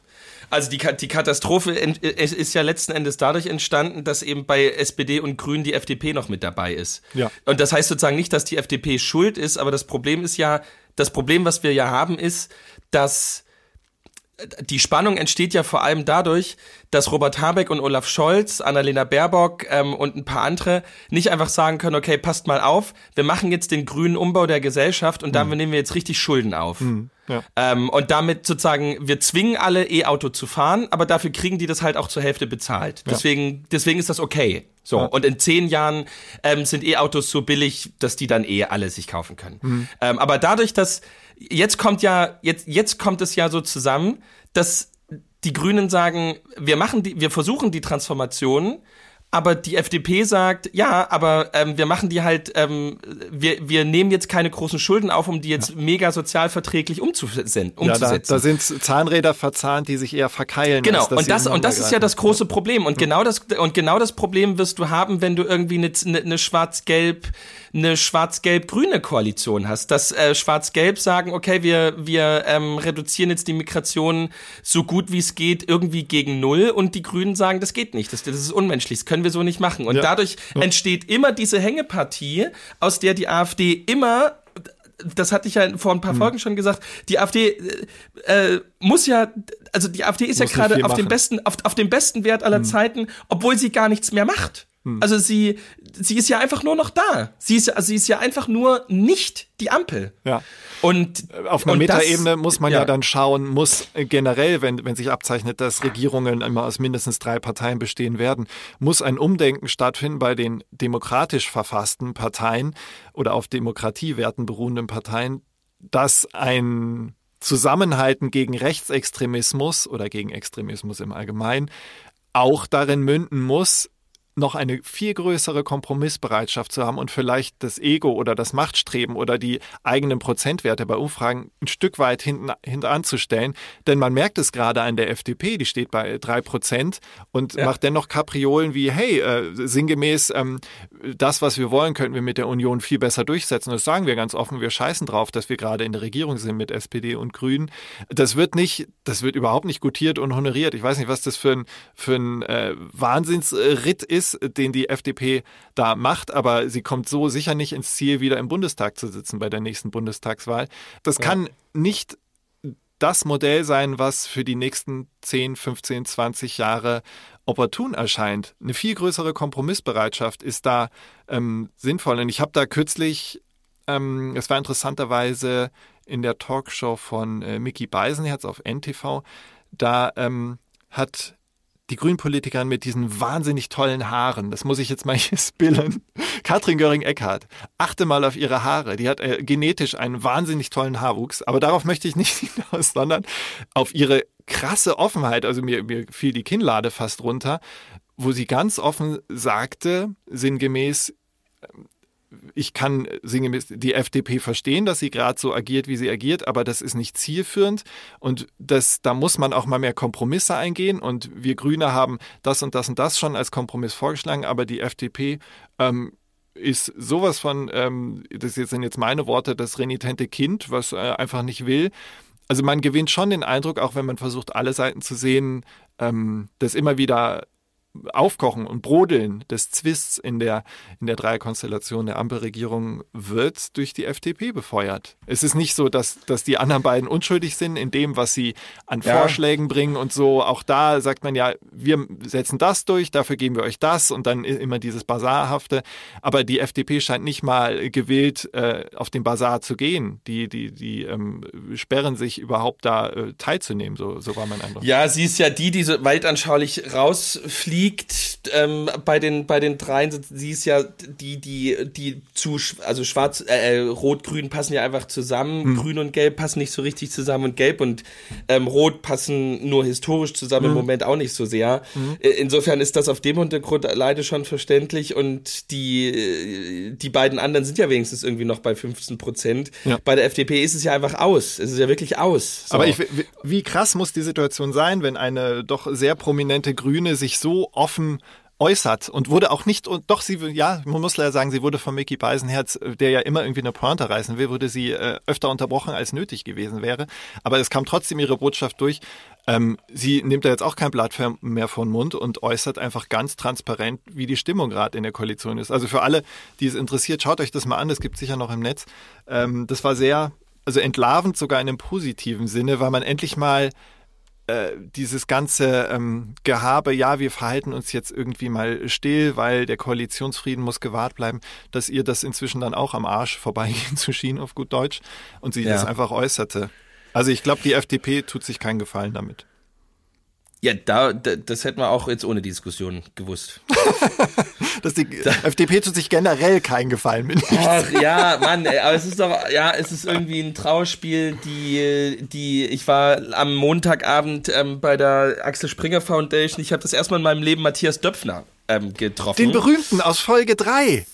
Also die, die Katastrophe ist ja letzten Endes dadurch entstanden, dass eben bei SPD und Grünen die FDP noch mit dabei ist. Ja. Und das heißt sozusagen nicht, dass die FDP schuld ist, aber das Problem ist ja, das Problem, was wir ja haben, ist, dass die Spannung entsteht ja vor allem dadurch, dass Robert Habeck und Olaf Scholz, Annalena Baerbock ähm, und ein paar andere nicht einfach sagen können, okay, passt mal auf, wir machen jetzt den grünen Umbau der Gesellschaft und damit nehmen wir jetzt richtig Schulden auf. ja. Ähm, und damit sozusagen, wir zwingen alle E-Auto zu fahren, aber dafür kriegen die das halt auch zur Hälfte bezahlt. Deswegen, deswegen ist das okay. So. Ja. Und in zehn Jahren ähm, sind E-Autos so billig, dass die dann eh alle sich kaufen können. Mhm. Ähm, aber dadurch, dass jetzt kommt ja, jetzt, jetzt kommt es ja so zusammen, dass die Grünen sagen, wir machen die, wir versuchen die Transformation, aber die FDP sagt, ja, aber ähm, wir machen die halt, ähm, wir, wir nehmen jetzt keine großen Schulden auf, um die jetzt ja. mega sozialverträglich umzusetzen. Ja, da, da sind Zahnräder verzahnt, die sich eher verkeilen. Genau, und das, und das ist ja das große Problem. Und hm. genau das, und genau das Problem wirst du haben, wenn du irgendwie eine, eine, eine schwarz-gelb eine schwarz-gelb-grüne Koalition hast, dass äh, schwarz-gelb sagen, okay, wir, wir ähm, reduzieren jetzt die Migration so gut wie es geht irgendwie gegen null und die Grünen sagen, das geht nicht, das, das ist unmenschlich, das können wir so nicht machen. Und ja. dadurch ja. entsteht immer diese Hängepartie, aus der die AfD immer das hatte ich ja vor ein paar hm. Folgen schon gesagt, die AfD äh, äh, muss ja, also die AfD ist muss ja gerade auf dem besten, auf, auf dem besten Wert aller hm. Zeiten, obwohl sie gar nichts mehr macht. Hm. Also sie, sie ist ja einfach nur noch da. Sie ist, also sie ist ja einfach nur nicht die Ampel. Ja. Und auf einer Metaebene muss man ja. ja. dann schauen, muss generell, wenn, wenn sich abzeichnet, dass Regierungen immer aus mindestens drei Parteien bestehen werden, muss ein Umdenken stattfinden bei den demokratisch verfassten Parteien oder auf Demokratiewerten beruhenden Parteien, dass ein Zusammenhalten gegen Rechtsextremismus oder gegen Extremismus im Allgemeinen auch darin münden muss, noch eine viel größere Kompromissbereitschaft zu haben und vielleicht das Ego oder das Machtstreben oder die eigenen Prozentwerte bei Umfragen ein Stück weit hinten, hinten anzustellen. Denn man merkt es gerade an der FDP, die steht bei drei Prozent und ja. macht dennoch Kapriolen wie, hey, äh, sinngemäß, ähm, das, was wir wollen, könnten wir mit der Union viel besser durchsetzen. Das sagen wir ganz offen, wir scheißen drauf, dass wir gerade in der Regierung sind mit SPD und Grünen. Das wird nicht, das wird überhaupt nicht gutiert und honoriert. Ich weiß nicht, was das für ein, für ein äh, Wahnsinnsritt ist ist, den die FDP da macht, aber sie kommt so sicher nicht ins Ziel, wieder im Bundestag zu sitzen bei der nächsten Bundestagswahl. Das ja. kann nicht das Modell sein, was für die nächsten 10, 15, 20 Jahre opportun erscheint. Eine viel größere Kompromissbereitschaft ist da ähm, sinnvoll. Und ich habe da kürzlich, ähm, es war interessanterweise in der Talkshow von äh, Mickey Beisenherz auf NTV, da ähm, hat die Grünpolitikerin mit diesen wahnsinnig tollen Haaren, das muss ich jetzt mal hier spillen. Katrin Göring-Eckardt, achte mal auf ihre Haare. Die hat äh, genetisch einen wahnsinnig tollen Haarwuchs, aber darauf möchte ich nicht hinaus, sondern auf ihre krasse Offenheit. Also mir, mir fiel die Kinnlade fast runter, wo sie ganz offen sagte, sinngemäß, ich kann sinngemäß die FDP verstehen, dass sie gerade so agiert, wie sie agiert, aber das ist nicht zielführend und das, da muss man auch mal mehr Kompromisse eingehen und wir Grüne haben das und das und das schon als Kompromiss vorgeschlagen, aber die FDP ähm, ist sowas von, ähm, das sind jetzt meine Worte, das renitente Kind, was äh, einfach nicht will. Also man gewinnt schon den Eindruck, auch wenn man versucht, alle Seiten zu sehen, ähm, dass immer wieder Aufkochen und Brodeln des Zwists in der, in der Dreierkonstellation der Ampelregierung wird durch die FDP befeuert. Es ist nicht so, dass, dass die anderen beiden unschuldig sind in dem, was sie an ja. Vorschlägen bringen und so. Auch da sagt man ja, wir setzen das durch, dafür geben wir euch das und dann immer dieses Basarhafte. Aber die FDP scheint nicht mal gewillt, äh, auf den Basar zu gehen. Die, die, die ähm, sperren sich überhaupt da äh, teilzunehmen, so, so war mein Eindruck. Ja, sie ist ja die, die so weltanschaulich rausfliegt liegt ähm, bei den bei den dreien. Sie ist ja die die die zu also schwarz äh, äh, rot grün passen ja einfach zusammen. Mhm. Grün und Gelb passen nicht so richtig zusammen und Gelb und ähm, Rot passen nur historisch zusammen mhm. im Moment auch nicht so sehr. Mhm. Insofern ist das auf dem Hintergrund leider schon verständlich und die äh, die beiden anderen sind ja wenigstens irgendwie noch bei 15 Prozent. Ja. Bei der FDP ist es ja einfach aus. Es ist ja wirklich aus. So. Aber ich, wie krass muss die Situation sein, wenn eine doch sehr prominente Grüne sich so offen äußert und wurde auch nicht, und doch sie, ja, man muss leider sagen, sie wurde von Mickey Beisenherz, der ja immer irgendwie eine Pointe reißen will, wurde sie äh, öfter unterbrochen, als nötig gewesen wäre. Aber es kam trotzdem ihre Botschaft durch. Ähm, sie nimmt da jetzt auch kein Blatt mehr vor den Mund und äußert einfach ganz transparent, wie die Stimmung gerade in der Koalition ist. Also für alle, die es interessiert, schaut euch das mal an, das gibt sicher noch im Netz. Ähm, das war sehr, also entlarvend sogar in einem positiven Sinne, weil man endlich mal äh, dieses ganze ähm, Gehabe, ja, wir verhalten uns jetzt irgendwie mal still, weil der Koalitionsfrieden muss gewahrt bleiben, dass ihr das inzwischen dann auch am Arsch vorbeigehen zu schien, auf gut Deutsch, und sie ja. das einfach äußerte. Also ich glaube, die FDP tut sich keinen Gefallen damit. Ja, da, da, das hätten wir auch jetzt ohne Diskussion gewusst. Dass die da. FDP tut sich generell keinen Gefallen mit. Ach ja, Mann, ey, aber es ist doch, ja, es ist irgendwie ein Trauerspiel, die, die, ich war am Montagabend ähm, bei der Axel Springer Foundation, ich habe das erstmal in meinem Leben Matthias Döpfner ähm, getroffen. Den berühmten aus Folge 3,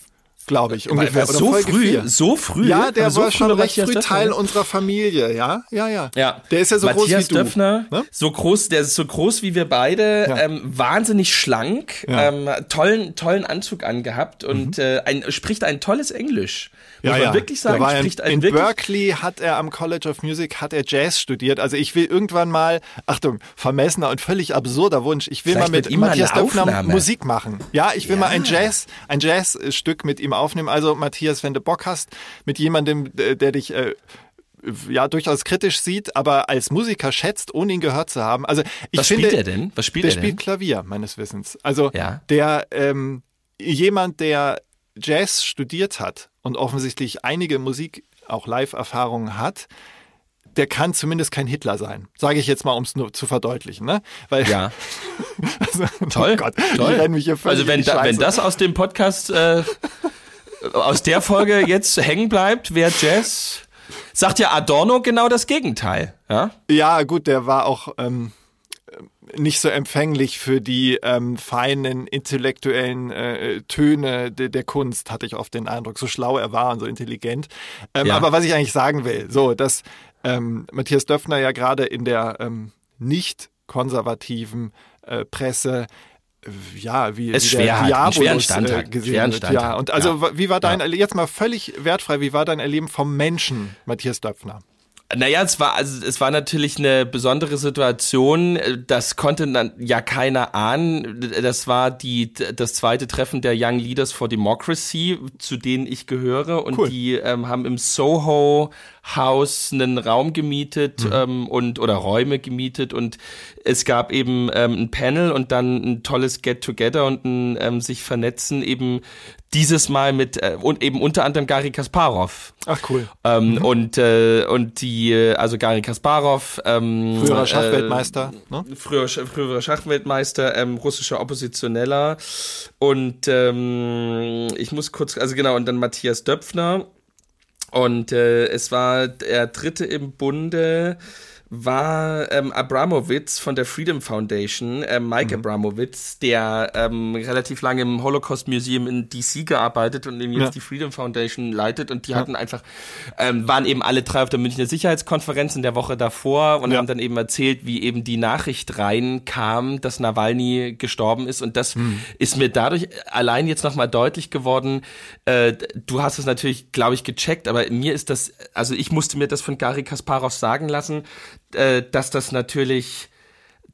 glaube ich, ungefähr. War, war so Folge früh, 4. so früh. Ja, der Also so war schon recht früh? Teil unserer Familie, ja, ja, ja. Ja. Der ist ja so Matthias groß wie du. Döpfner, ne? so groß, der ist so groß wie wir beide, Ja. ähm, wahnsinnig schlank, Ja. Mhm. ähm, tollen, tollen Anzug angehabt und äh, ein, spricht ein tolles Englisch. Muss Ja, man ja. wirklich Der sagen, war in, spricht ein in wirklich Berkeley hat er am College of Music hat er Jazz studiert. Also ich will irgendwann mal, Achtung, vermessener und völlig absurder Wunsch. Ich will Vielleicht mal mit Matthias Aufnahme. Musik machen. Ja, ich will mal ein Jazz, ein Jazzstück mit ihm aufnehmen. Also Matthias, wenn du Bock hast, mit jemandem, der dich äh, ja durchaus kritisch sieht, aber als Musiker schätzt, ohne ihn gehört zu haben. Also ich Was finde, spielt er denn? Was spielt der er denn? spielt Klavier, meines Wissens. Also Ja. der ähm, jemand, der Jazz studiert hat und offensichtlich einige Musik, auch Live-Erfahrungen hat, der kann zumindest kein Hitler sein. Sage ich jetzt mal, um es nur zu verdeutlichen. Ne? Weil, Ja, also, toll, Oh Gott, toll. Also wenn, da, wenn das aus dem Podcast, äh, aus der Folge jetzt hängen bleibt, wäre Jazz, sagt ja Adorno genau das Gegenteil. Ja, Ja, gut, der war auch ähm, nicht so empfänglich für die ähm, feinen intellektuellen äh, Töne de, der Kunst, hatte ich oft den Eindruck. So schlau er war und so intelligent. Ähm, Ja. Aber was ich eigentlich sagen will, so, dass ähm, Matthias Döpfner ja gerade in der ähm, nicht konservativen äh, Presse äh, ja, wie, Es wie schwer der hat, Diabolus Stand äh, hat, gesehen schweren wird. Stand ja, und also Ja. wie war dein, Ja. jetzt mal völlig wertfrei, wie war dein Erleben vom Menschen, Matthias Döpfner? Naja, es war, also es war natürlich eine besondere Situation. Das konnte dann ja keiner ahnen. Das war die, das zweite Treffen der Young Leaders for Democracy, zu denen ich gehöre. Und Cool. die ähm, haben im Soho Haus einen Raum gemietet ähm, und oder Räume gemietet und es gab eben ähm, ein Panel und dann ein tolles Get-Together und ein ähm, sich vernetzen eben dieses Mal mit äh, und eben unter anderem Gary Kasparov. Ach cool. Ähm, Und äh, und die, äh, also Gary Kasparov, ähm, Früherer Schachweltmeister, ne? äh, früher, früherer Schachweltmeister, ähm, russischer Oppositioneller und ähm, ich muss kurz, also genau, und dann Matthias Döpfner und äh, es war der dritte im Bunde war ähm, Abramowitz von der Freedom Foundation, ähm, Mike Abramowitz, der ähm, relativ lange im Holocaust Museum in DC gearbeitet und eben jetzt Ja. die Freedom Foundation leitet und die hatten einfach, ähm, waren eben alle drei auf der Münchner Sicherheitskonferenz in der Woche davor und Ja. haben dann eben erzählt, wie eben die Nachricht reinkam, dass Nawalny gestorben ist und das Hm. ist mir dadurch allein jetzt nochmal deutlich geworden, äh, du hast es natürlich, glaube ich, gecheckt, aber mir ist das, also ich musste mir das von Gary Kasparov sagen lassen, äh, dass das natürlich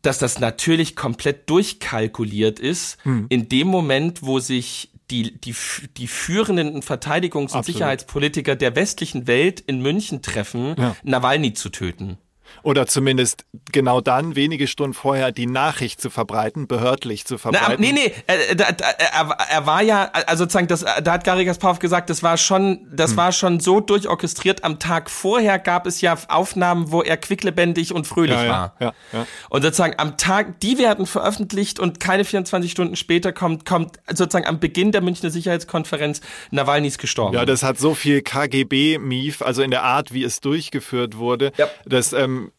dass das natürlich komplett durchkalkuliert ist, Hm. in dem Moment, wo sich die, die, die führenden Verteidigungs- und Absolut. Sicherheitspolitiker der westlichen Welt in München treffen, Ja. Nawalny zu töten. Oder zumindest genau dann, wenige Stunden vorher, die Nachricht zu verbreiten, behördlich zu Na, verbreiten. aber- nee, nee, äh, da, da, er, er war ja, also sozusagen, das, da hat Gary Kasparov gesagt, das war schon, das war schon so durchorchestriert. Am Tag vorher gab es ja Aufnahmen, wo er quicklebendig und fröhlich Ja, war. ja, ja. Und sozusagen am Tag, die werden veröffentlicht und keine 24 Stunden später kommt, kommt sozusagen am Beginn der Münchner Sicherheitskonferenz Nawalny ist gestorben. Ja, das hat so viel KGB-Mief, also in der Art, wie es durchgeführt wurde. Ja. Das ähm,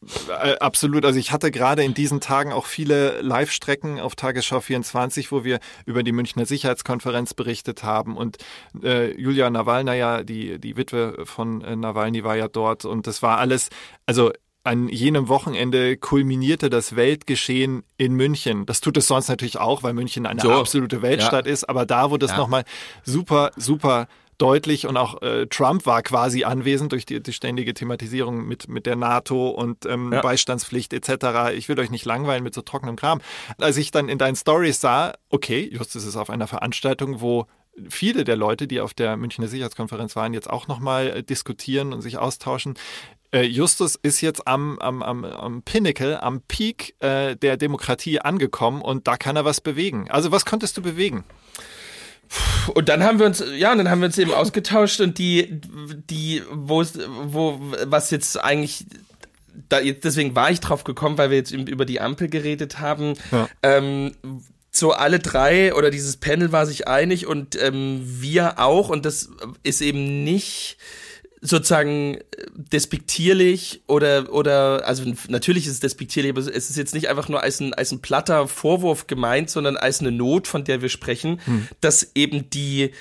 äh, absolut. Also ich hatte gerade in diesen Tagen auch viele Live-Strecken auf Tagesschau 24, wo wir über die Münchner Sicherheitskonferenz berichtet haben. Und äh, Julia Nawalnaja, die, die Witwe von äh, Nawalny, war ja dort. Und das war alles, also an jenem Wochenende kulminierte das Weltgeschehen in München. Das tut es sonst natürlich auch, weil München eine So. absolute Weltstadt ist. Aber da wurde es Ja. nochmal super, super deutlich und auch äh, Trump war quasi anwesend durch die, die ständige Thematisierung mit, mit der NATO und ähm, Ja. Beistandspflicht etc. Ich will euch nicht langweilen mit so trockenem Kram. Als ich dann in deinen Stories sah, okay, Justus ist auf einer Veranstaltung, wo viele der Leute, die auf der Münchner Sicherheitskonferenz waren, jetzt auch nochmal äh, diskutieren und sich austauschen. Äh, Justus ist jetzt am, am, am, am Pinnacle, am Peak äh, der Demokratie angekommen und da kann er was bewegen. Also was konntest du bewegen? Und dann haben wir uns, ja, und dann haben wir uns eben ausgetauscht und die, die, wo, wo, was jetzt eigentlich, da, jetzt, deswegen war ich drauf gekommen, weil wir jetzt eben über die Ampel geredet haben. Ja. Ähm, so alle drei oder dieses Panel war sich einig und ähm, wir auch und das ist eben nicht sozusagen äh, despektierlich oder oder also natürlich ist es despektierlich, aber es ist jetzt nicht einfach nur als ein als ein platter Vorwurf gemeint, sondern als eine Not, von der wir sprechen, hm. dass eben die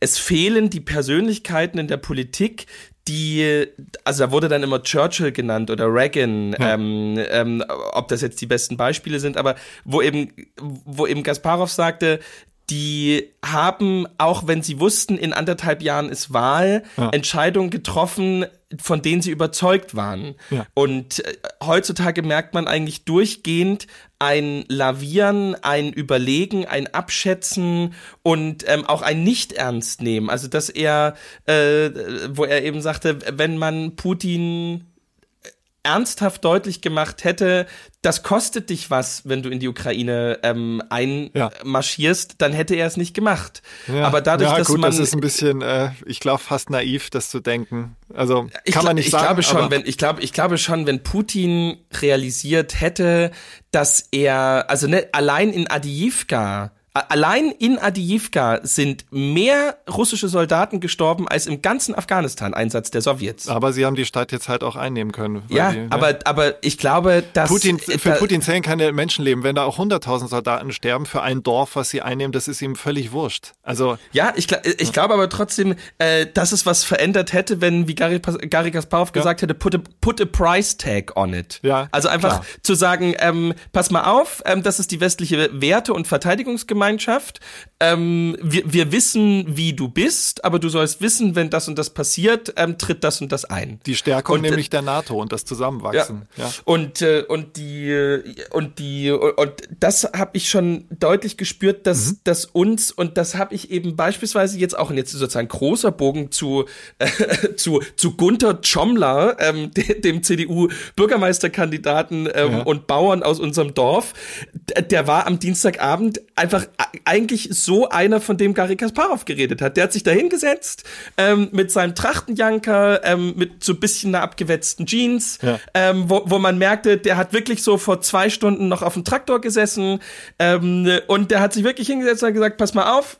es fehlen die Persönlichkeiten in der Politik, die, also da wurde dann immer Churchill genannt oder Reagan, ja. ähm, ähm, ob das jetzt die besten Beispiele sind, aber wo eben, wo eben Kasparov sagte, die haben, auch wenn sie wussten, in anderthalb Jahren ist Wahl, ja. Entscheidungen getroffen, von denen sie überzeugt waren. Ja. Und äh, heutzutage merkt man eigentlich durchgehend ein Lavieren, ein Überlegen, ein Abschätzen und ähm, auch ein Nicht-Ernst nehmen. Also dass er, äh, wo er eben sagte, wenn man Putin ernsthaft deutlich gemacht hätte, das kostet dich was, wenn du in die Ukraine ähm, einmarschierst, ja. dann hätte er es nicht gemacht. Ja. Aber dadurch, ja, dass gut, man das ist ein bisschen, äh, ich glaube, fast naiv, das zu denken. Also ich kann man nicht ich sagen. Glaube schon, wenn, ich glaube, ich glaube schon, wenn Putin realisiert hätte, dass er, also ne, allein in Adiyivka Allein in Adiyivka sind mehr russische Soldaten gestorben als im ganzen Afghanistan-Einsatz der Sowjets. Aber sie haben die Stadt jetzt halt auch einnehmen können. Ja, die, ne? aber, aber ich glaube, dass... Putin, für da, Putin zählen keine Menschenleben. Wenn da auch 100.000 Soldaten sterben für ein Dorf, was sie einnehmen, das ist ihm völlig wurscht. Also Ja, ich, ich glaube aber trotzdem, äh, dass es was verändert hätte, wenn, wie Gary, Gary Kasparov ja. gesagt hätte, put a, put a price tag on it. Ja, also einfach klar. zu sagen, ähm, pass mal auf, ähm, das ist die westliche Werte- und Verteidigungsgemeinschaft Gemeinschaft. Ähm, wir, wir wissen, wie du bist, aber du sollst wissen, wenn das und das passiert, ähm, tritt das und das ein. Die Stärkung und, nämlich der NATO und das Zusammenwachsen. Ja. ja. Und äh, und die und die und das habe ich schon deutlich gespürt, dass mhm. dass uns und das habe ich eben beispielsweise jetzt auch jetzt sozusagen großer Bogen zu äh, zu zu Gunther Tschomler, ähm, dem CDU Bürgermeisterkandidaten ähm, ja. und Bauern aus unserem Dorf. Der war am Dienstagabend einfach eigentlich so einer, von dem Gary Kasparov geredet hat. Der hat sich da hingesetzt ähm, mit seinem Trachtenjanker, ähm, mit so ein bisschen einer abgewetzten Jeans, ja. ähm, wo, wo man merkte, der hat wirklich so vor zwei Stunden noch auf dem Traktor gesessen ähm, und der hat sich wirklich hingesetzt und gesagt, pass mal auf,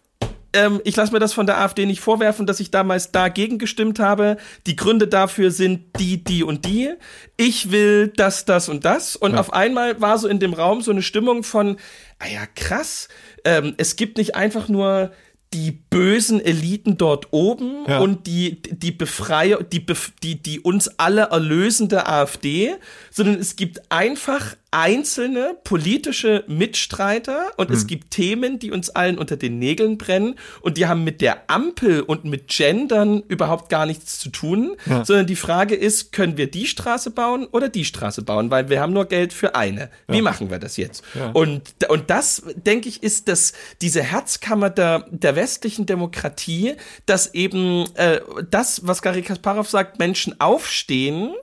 ähm, ich lasse mir das von der AfD nicht vorwerfen, dass ich damals dagegen gestimmt habe. Die Gründe dafür sind die, die und die. Ich will das, das und das. Und ja. auf einmal war so in dem Raum so eine Stimmung von, ah ja, krass. Ähm, es gibt nicht einfach nur die bösen Eliten dort oben ja. und die, die Befreier, die, die, die uns alle erlösende AfD, sondern es gibt einfach einzelne politische Mitstreiter und hm. es gibt Themen, die uns allen unter den Nägeln brennen und die haben mit der Ampel und mit Gendern überhaupt gar nichts zu tun, ja. sondern die Frage ist, können wir die Straße bauen oder die Straße bauen, weil wir haben nur Geld für eine. Wie ja. machen wir das jetzt? Ja. Und, und das, denke ich, ist das, diese Herzkammer der, der westlichen Demokratie, dass eben äh, das, was Gary Kasparov sagt, Menschen aufstehen,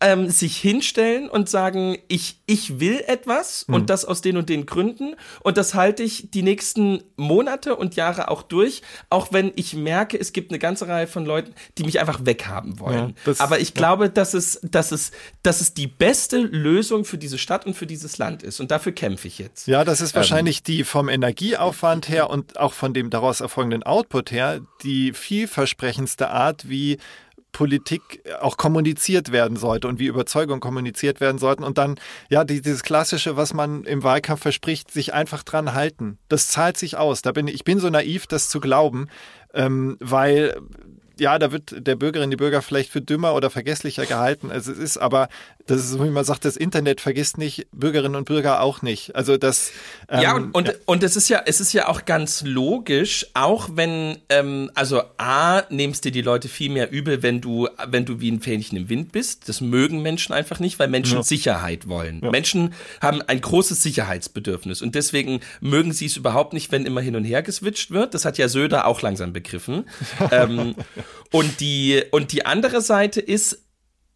ähm, sich hinstellen und sagen, ich, ich will etwas mhm. und das aus den und den Gründen und das halte ich die nächsten Monate und Jahre auch durch, auch wenn ich merke, es gibt eine ganze Reihe von Leuten, die mich einfach weghaben wollen. Ja, das, Aber ich ja. glaube, dass es, dass es, dass es die beste Lösung für diese Stadt und für dieses Land ist und dafür kämpfe ich jetzt. Ja, das ist wahrscheinlich ähm, die vom Energieaufwand her und auch von dem daraus erfolgenden Output her die vielversprechendste Art, wie Politik auch kommuniziert werden sollte und wie Überzeugung kommuniziert werden sollten. Und dann, ja, dieses Klassische, was man im Wahlkampf verspricht, sich einfach dran halten. Das zahlt sich aus. Da bin ich, ich bin so naiv, das zu glauben, ähm, weil ja, da wird der Bürgerin, die Bürger vielleicht für dümmer oder vergesslicher gehalten, als es ist, aber das ist, wie man sagt, das Internet vergisst nicht, Bürgerinnen und Bürger auch nicht. Also das. Ähm, ja, und, und, ja. und es ist ja, es ist ja auch ganz logisch, auch wenn, ähm, also A, nimmst dir die Leute viel mehr übel, wenn du, wenn du wie ein Fähnchen im Wind bist. Das mögen Menschen einfach nicht, weil Menschen ja. Sicherheit wollen. Ja. Menschen haben ein großes Sicherheitsbedürfnis und deswegen mögen sie es überhaupt nicht, wenn immer hin und her geswitcht wird. Das hat ja Söder auch langsam begriffen. ähm, und die, und die andere Seite ist,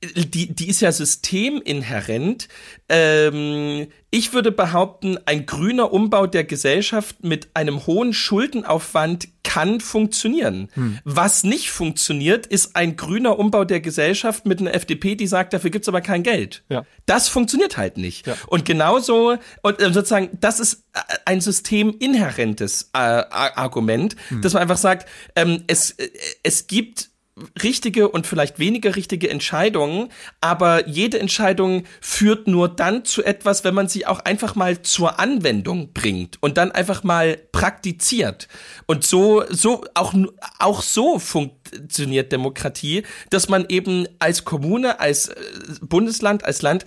die, die ist ja systeminhärent. Ähm, ich würde behaupten, ein grüner Umbau der Gesellschaft mit einem hohen Schuldenaufwand kann funktionieren. Hm. Was nicht funktioniert, ist ein grüner Umbau der Gesellschaft mit einer FDP, die sagt, dafür gibt's aber kein Geld. Ja. Das funktioniert halt nicht. Ja. Und genauso, und äh, sozusagen, das ist äh, ein systeminhärentes äh, Argument, hm. dass man einfach sagt, ähm, es, äh, es gibt richtige und vielleicht weniger richtige Entscheidungen, aber jede Entscheidung führt nur dann zu etwas, wenn man sie auch einfach mal zur Anwendung bringt und dann einfach mal praktiziert. Und so, so, auch, auch so funktioniert Demokratie, dass man eben als Kommune, als äh, Bundesland, als Land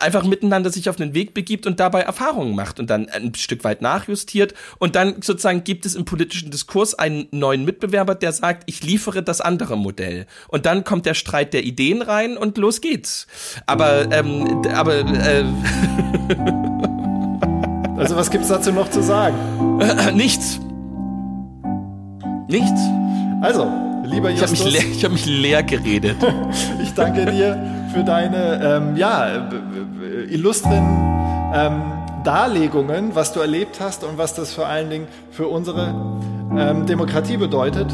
einfach miteinander sich auf den Weg begibt und dabei Erfahrungen macht und dann ein Stück weit nachjustiert und dann sozusagen gibt es im politischen Diskurs einen neuen Mitbewerber, der sagt, ich liefere das andere Modell. Und dann kommt der Streit der Ideen rein und los geht's. Aber, ähm, aber, äh, Also was gibt's dazu noch zu sagen? nichts. Nichts. Also, lieber Ich habe Justus, mich, leer- ich hab mich leer geredet. ich danke dir für deine ähm, ja, b- b- illustren ähm, Darlegungen, was du erlebt hast und was das vor allen Dingen für unsere ähm, Demokratie bedeutet.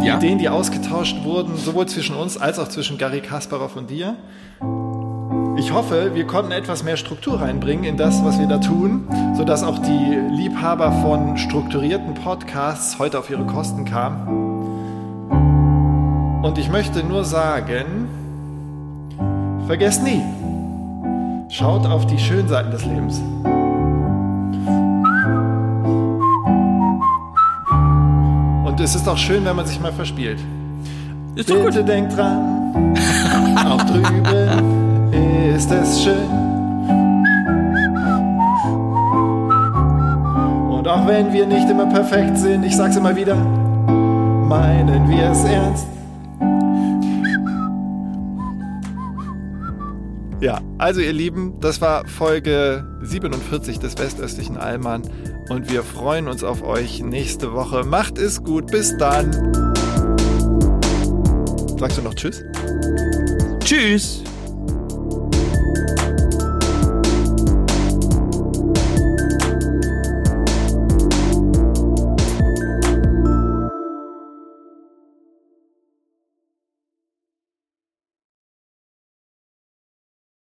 Die Ja. Ideen, die ausgetauscht wurden, sowohl zwischen uns als auch zwischen Gary Kasparov und dir. Ich hoffe, wir konnten etwas mehr Struktur reinbringen in das, was wir da tun, sodass auch die Liebhaber von strukturierten Podcasts heute auf ihre Kosten kamen. Und ich möchte nur sagen, vergesst nie, schaut auf die schönen Seiten des Lebens. Und es ist auch schön, wenn man sich mal verspielt. Ist doch gut. Bitte denkt dran, auch drüben ist es schön. Und auch wenn wir nicht immer perfekt sind, ich sag's immer wieder, meinen wir es ernst. Ja, also ihr Lieben, das war Folge 47 des Westöstlichen Allmann und wir freuen uns auf euch nächste Woche. Macht es gut, bis dann. Sagst du noch Tschüss? Tschüss.